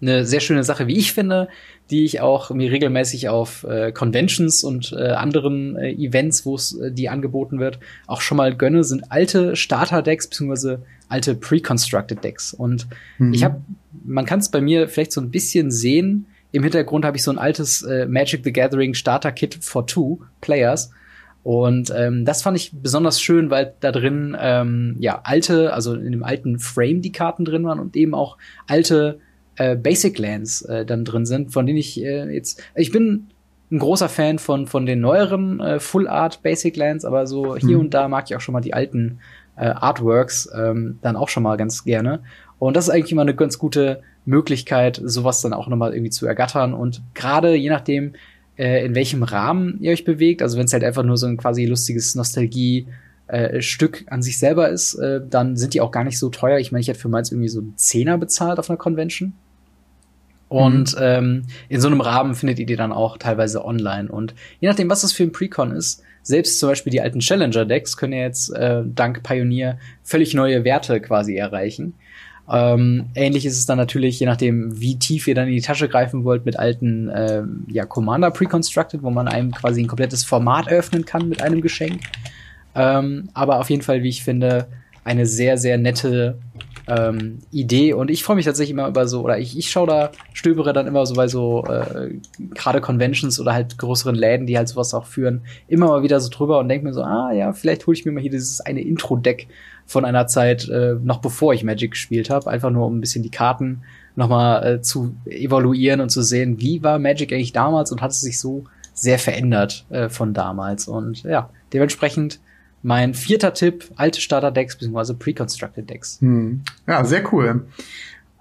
Eine sehr schöne Sache, wie ich finde, die ich auch mir regelmäßig auf äh, Conventions und äh, anderen äh, Events, wo es äh, die angeboten wird, auch schon mal gönne, sind alte Starter-Decks beziehungsweise alte Pre-Constructed Decks. Und mhm. ich habe man kann es bei mir vielleicht so ein bisschen sehen. Im Hintergrund habe ich so ein altes äh, Magic the Gathering Starter Kit for Two Players. Und ähm, das fand ich besonders schön, weil da drin ähm, ja alte, also in dem alten Frame die Karten drin waren und eben auch alte äh, Basic Lands äh, dann drin sind, von denen ich äh, jetzt ich bin ein großer Fan von von den neueren äh, Full Art Basic Lands, aber so hier mhm. und da mag ich auch schon mal die alten äh, Artworks ähm, dann auch schon mal ganz gerne. Und das ist eigentlich immer eine ganz gute Möglichkeit, sowas dann auch nochmal irgendwie zu ergattern. Und gerade je nachdem, äh, in welchem Rahmen ihr euch bewegt, also wenn es halt einfach nur so ein quasi lustiges Nostalgie äh, Stück an sich selber ist, äh, dann sind die auch gar nicht so teuer. Ich meine, ich hätte für meins irgendwie so einen Zehner bezahlt auf einer Convention. Und mhm. ähm, in so einem Rahmen findet ihr die dann auch teilweise online. Und je nachdem, was das für ein Precon ist, selbst zum Beispiel die alten Challenger-Decks können ja jetzt äh, dank Pioneer völlig neue Werte quasi erreichen. Ähm, ähnlich ist es dann natürlich, je nachdem, wie tief ihr dann in die Tasche greifen wollt, mit alten ähm, ja, Commander Preconstructed, wo man einem quasi ein komplettes Format öffnen kann mit einem Geschenk. Ähm, aber auf jeden Fall, wie ich finde, eine sehr, sehr nette ähm, Idee. Und ich freue mich tatsächlich immer über so, oder ich, ich schaue da, stöbere dann immer so bei so äh, gerade Conventions oder halt größeren Läden, die halt sowas auch führen, immer mal wieder so drüber und denke mir so, ah ja, vielleicht hole ich mir mal hier dieses eine Intro-Deck von einer Zeit, äh, noch bevor ich Magic gespielt habe, einfach nur um ein bisschen die Karten nochmal äh, zu evaluieren und zu sehen, wie war Magic eigentlich damals und hat es sich so sehr verändert äh, von damals. Und ja, dementsprechend mein vierter Tipp, alte Starter-Decks bzw. Pre-Constructed Decks. Hm. Ja, sehr cool.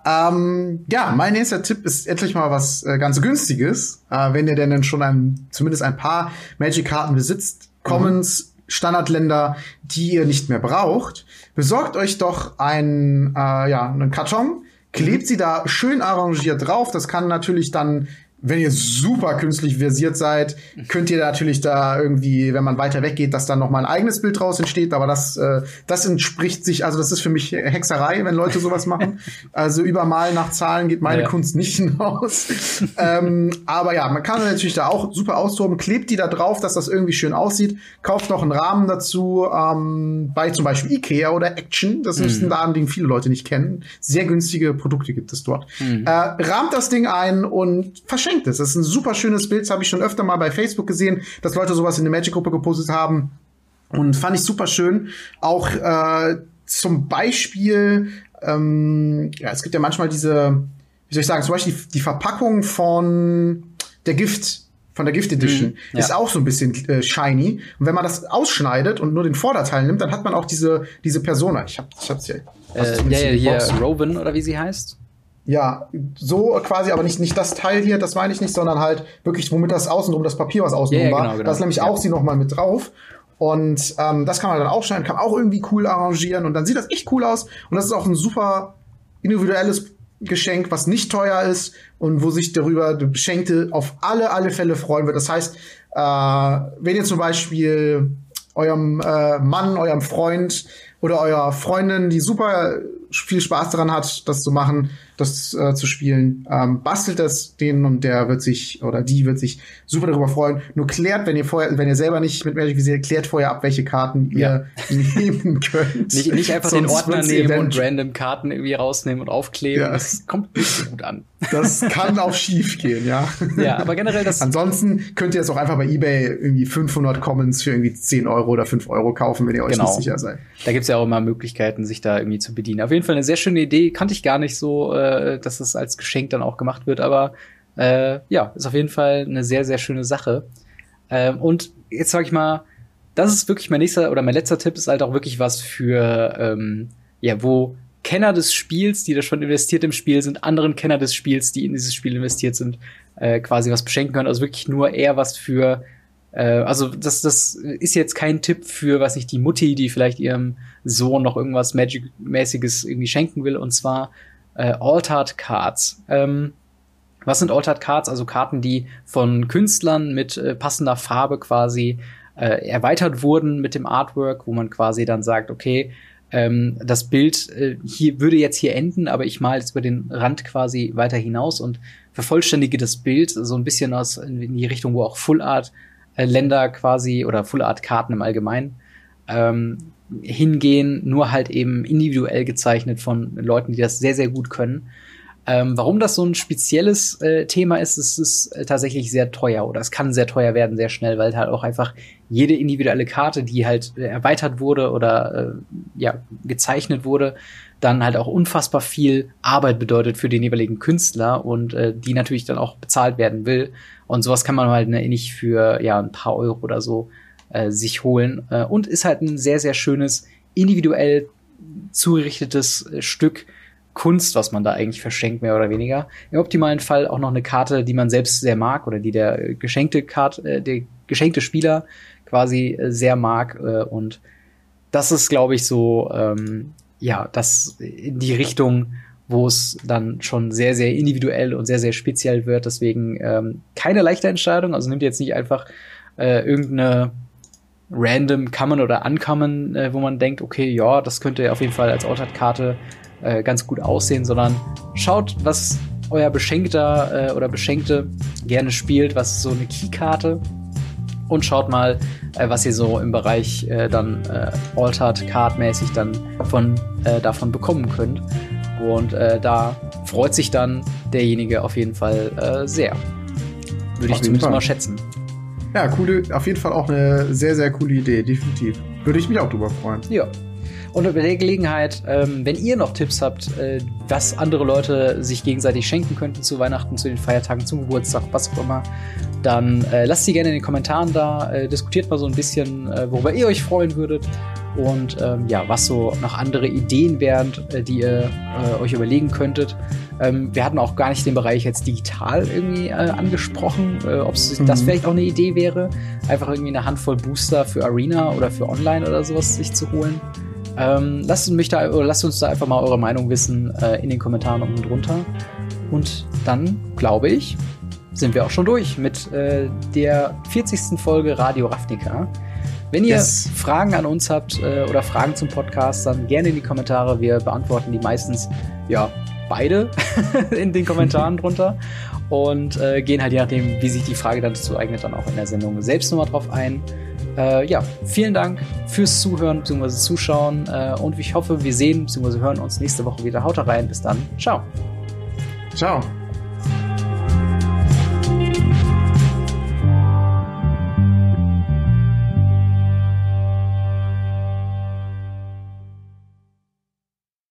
Ähm, ja, mein nächster Tipp ist endlich mal was äh, ganz günstiges. Äh, wenn ihr denn schon ein, zumindest ein paar Magic-Karten besitzt, Commons, mhm. Standardländer, die ihr nicht mehr braucht, besorgt euch doch ein, äh, ja, einen Karton, klebt sie da schön arrangiert drauf. Das kann natürlich dann wenn ihr super künstlich versiert seid, könnt ihr natürlich da irgendwie, wenn man weiter weggeht, dass dann noch mal ein eigenes Bild draus entsteht. Aber das, äh, das entspricht sich, also das ist für mich Hexerei, wenn Leute sowas machen. Also übermalen nach Zahlen geht meine ja. Kunst nicht hinaus. ähm, aber ja, man kann natürlich da auch super austoben, klebt die da drauf, dass das irgendwie schön aussieht, kauft noch einen Rahmen dazu, ähm, bei zum Beispiel Ikea oder Action. Das ist ein mhm. Laden, den viele Leute nicht kennen. Sehr günstige Produkte gibt es dort. Mhm. Äh, rahmt das Ding ein und verschenkt verschenkt ist. Das ist ein super schönes Bild, das habe ich schon öfter mal bei Facebook gesehen, dass Leute sowas in der Magic-Gruppe gepostet haben. Und fand ich super schön. Auch äh, zum Beispiel, ähm, ja, es gibt ja manchmal diese, wie soll ich sagen, zum Beispiel die, die Verpackung von der Gift, von der Gift Edition mhm, ja. ist auch so ein bisschen äh, shiny. Und wenn man das ausschneidet und nur den Vorderteil nimmt, dann hat man auch diese, diese Persona. Ich hab, ich hab's hier. Äh, ja, ja, hier, Robin oder wie sie heißt. Ja, so quasi, aber nicht, nicht das Teil hier, das meine ich nicht, sondern halt wirklich, womit das außenrum, das Papier, was außenrum yeah, war. Genau, genau. Das ist nämlich ja. auch sie nochmal mit drauf. Und ähm, das kann man dann aufschneiden, kann auch irgendwie cool arrangieren und dann sieht das echt cool aus. Und das ist auch ein super individuelles Geschenk, was nicht teuer ist und wo sich darüber der Beschenkte auf alle, alle Fälle freuen wird. Das heißt, äh, wenn ihr zum Beispiel eurem äh, Mann, eurem Freund oder eurer Freundin, die super viel Spaß daran hat, das zu machen, das äh, zu spielen, ähm, bastelt das den und der wird sich oder die wird sich super darüber freuen. Nur klärt, wenn ihr vorher, wenn ihr selber nicht mit Magic visiert, klärt vorher ab, welche Karten ja. ihr nehmen könnt. Nicht, nicht einfach den Ordner nehmen und random Karten irgendwie rausnehmen und aufkleben. Ja. Das kommt nicht so gut an. Das kann auch schief gehen, ja. Ja, aber generell das. Ansonsten könnt ihr es auch einfach bei eBay irgendwie 500 Commons für irgendwie 10 Euro oder 5 Euro kaufen, wenn ihr euch genau. nicht sicher seid. Da gibt's ja auch immer Möglichkeiten, sich da irgendwie zu bedienen. Auf jeden Fall eine sehr schöne Idee. Kannte ich gar nicht so, äh, dass es als Geschenk dann auch gemacht wird, aber äh, ja, ist auf jeden Fall eine sehr, sehr schöne Sache. Ähm, und jetzt sag ich mal, das ist wirklich mein nächster oder mein letzter Tipp ist halt auch wirklich was für, ähm, ja, wo Kenner des Spiels, die da schon investiert im Spiel sind, anderen Kenner des Spiels, die in dieses Spiel investiert sind, äh, quasi was beschenken können. Also wirklich nur eher was für also das, das ist jetzt kein Tipp für, was nicht die Mutti, die vielleicht ihrem Sohn noch irgendwas Magic-mäßiges irgendwie schenken will, und zwar äh, Altered Cards. Ähm, was sind Altered Cards? Also Karten, die von Künstlern mit äh, passender Farbe quasi äh, erweitert wurden mit dem Artwork, wo man quasi dann sagt, okay, ähm, das Bild äh, hier würde jetzt hier enden, aber ich male jetzt über den Rand quasi weiter hinaus und vervollständige das Bild so ein bisschen aus in die Richtung, wo auch Full Art äh, Länder quasi oder Full Art Karten im Allgemeinen ähm, hingehen, nur halt eben individuell gezeichnet von Leuten, die das sehr, sehr gut können. Ähm, warum das so ein spezielles äh, Thema ist, es ist äh, tatsächlich sehr teuer oder es kann sehr teuer werden, sehr schnell, weil halt auch einfach jede individuelle Karte, die halt äh, erweitert wurde oder äh, ja gezeichnet wurde, dann halt auch unfassbar viel Arbeit bedeutet für den jeweiligen Künstler und äh, die natürlich dann auch bezahlt werden will. Und sowas kann man halt ne, nicht für ja ein paar Euro oder so äh, sich holen. Äh, und ist halt ein sehr, sehr schönes, individuell zugerichtetes äh, Stück Kunst, was man da eigentlich verschenkt, mehr oder weniger. Im optimalen Fall auch noch eine Karte, die man selbst sehr mag oder die der geschenkte Karte, äh, der geschenkte Spieler quasi äh, sehr mag. Äh, und das ist, glaube ich, so, ähm, ja, das in die Richtung, wo es dann schon sehr, sehr individuell und sehr, sehr speziell wird. Deswegen ähm, keine leichte Entscheidung. Also nimmt jetzt nicht einfach äh, irgendeine random Common oder Uncommon, äh, wo man denkt, okay, ja, das könnte auf jeden Fall als Altered-Karte äh, ganz gut aussehen, sondern schaut, was euer Beschenkter äh, oder Beschenkte gerne spielt, was so eine Keykarte und schaut mal, äh, was ihr so im Bereich äh, dann äh, Altered Card mäßig dann von äh, davon bekommen könnt. Und äh, da freut sich dann derjenige auf jeden Fall äh, sehr. Würde ich zumindest Fall. mal schätzen. Ja, coole, auf jeden Fall auch eine sehr, sehr coole Idee, definitiv. Würde ich mich auch drüber freuen. Ja. Und bei der Gelegenheit, ähm, wenn ihr noch Tipps habt, äh, was andere Leute sich gegenseitig schenken könnten zu Weihnachten, zu den Feiertagen, zum Geburtstag, was auch immer, dann äh, lasst sie gerne in den Kommentaren da, äh, diskutiert mal so ein bisschen, worüber ihr euch freuen würdet und ähm, ja, was so noch andere Ideen wären, die ihr euch überlegen könntet. Ähm, wir hatten auch gar nicht den Bereich jetzt digital irgendwie angesprochen, ob mhm. das vielleicht auch eine Idee wäre, einfach irgendwie eine Handvoll Booster für Arena oder für Online oder sowas sich zu holen. Ähm, lasst, mich da, oder lasst uns da einfach mal eure Meinung wissen äh, in den Kommentaren unten drunter. Und dann, glaube ich, sind wir auch schon durch mit äh, der 40. Folge Radio Ravnica. Wenn ihr yes. Fragen an uns habt äh, oder Fragen zum Podcast, dann gerne in die Kommentare. Wir beantworten die meistens, ja, beide in den Kommentaren drunter und äh, gehen halt je nachdem, wie sich die Frage dann dazu eignet, dann auch in der Sendung selbst nochmal drauf ein. Äh, ja, vielen Dank fürs Zuhören bzw. Zuschauen äh, und ich hoffe, wir sehen bzw. hören uns nächste Woche wieder. Haut rein, bis dann. Ciao. Ciao.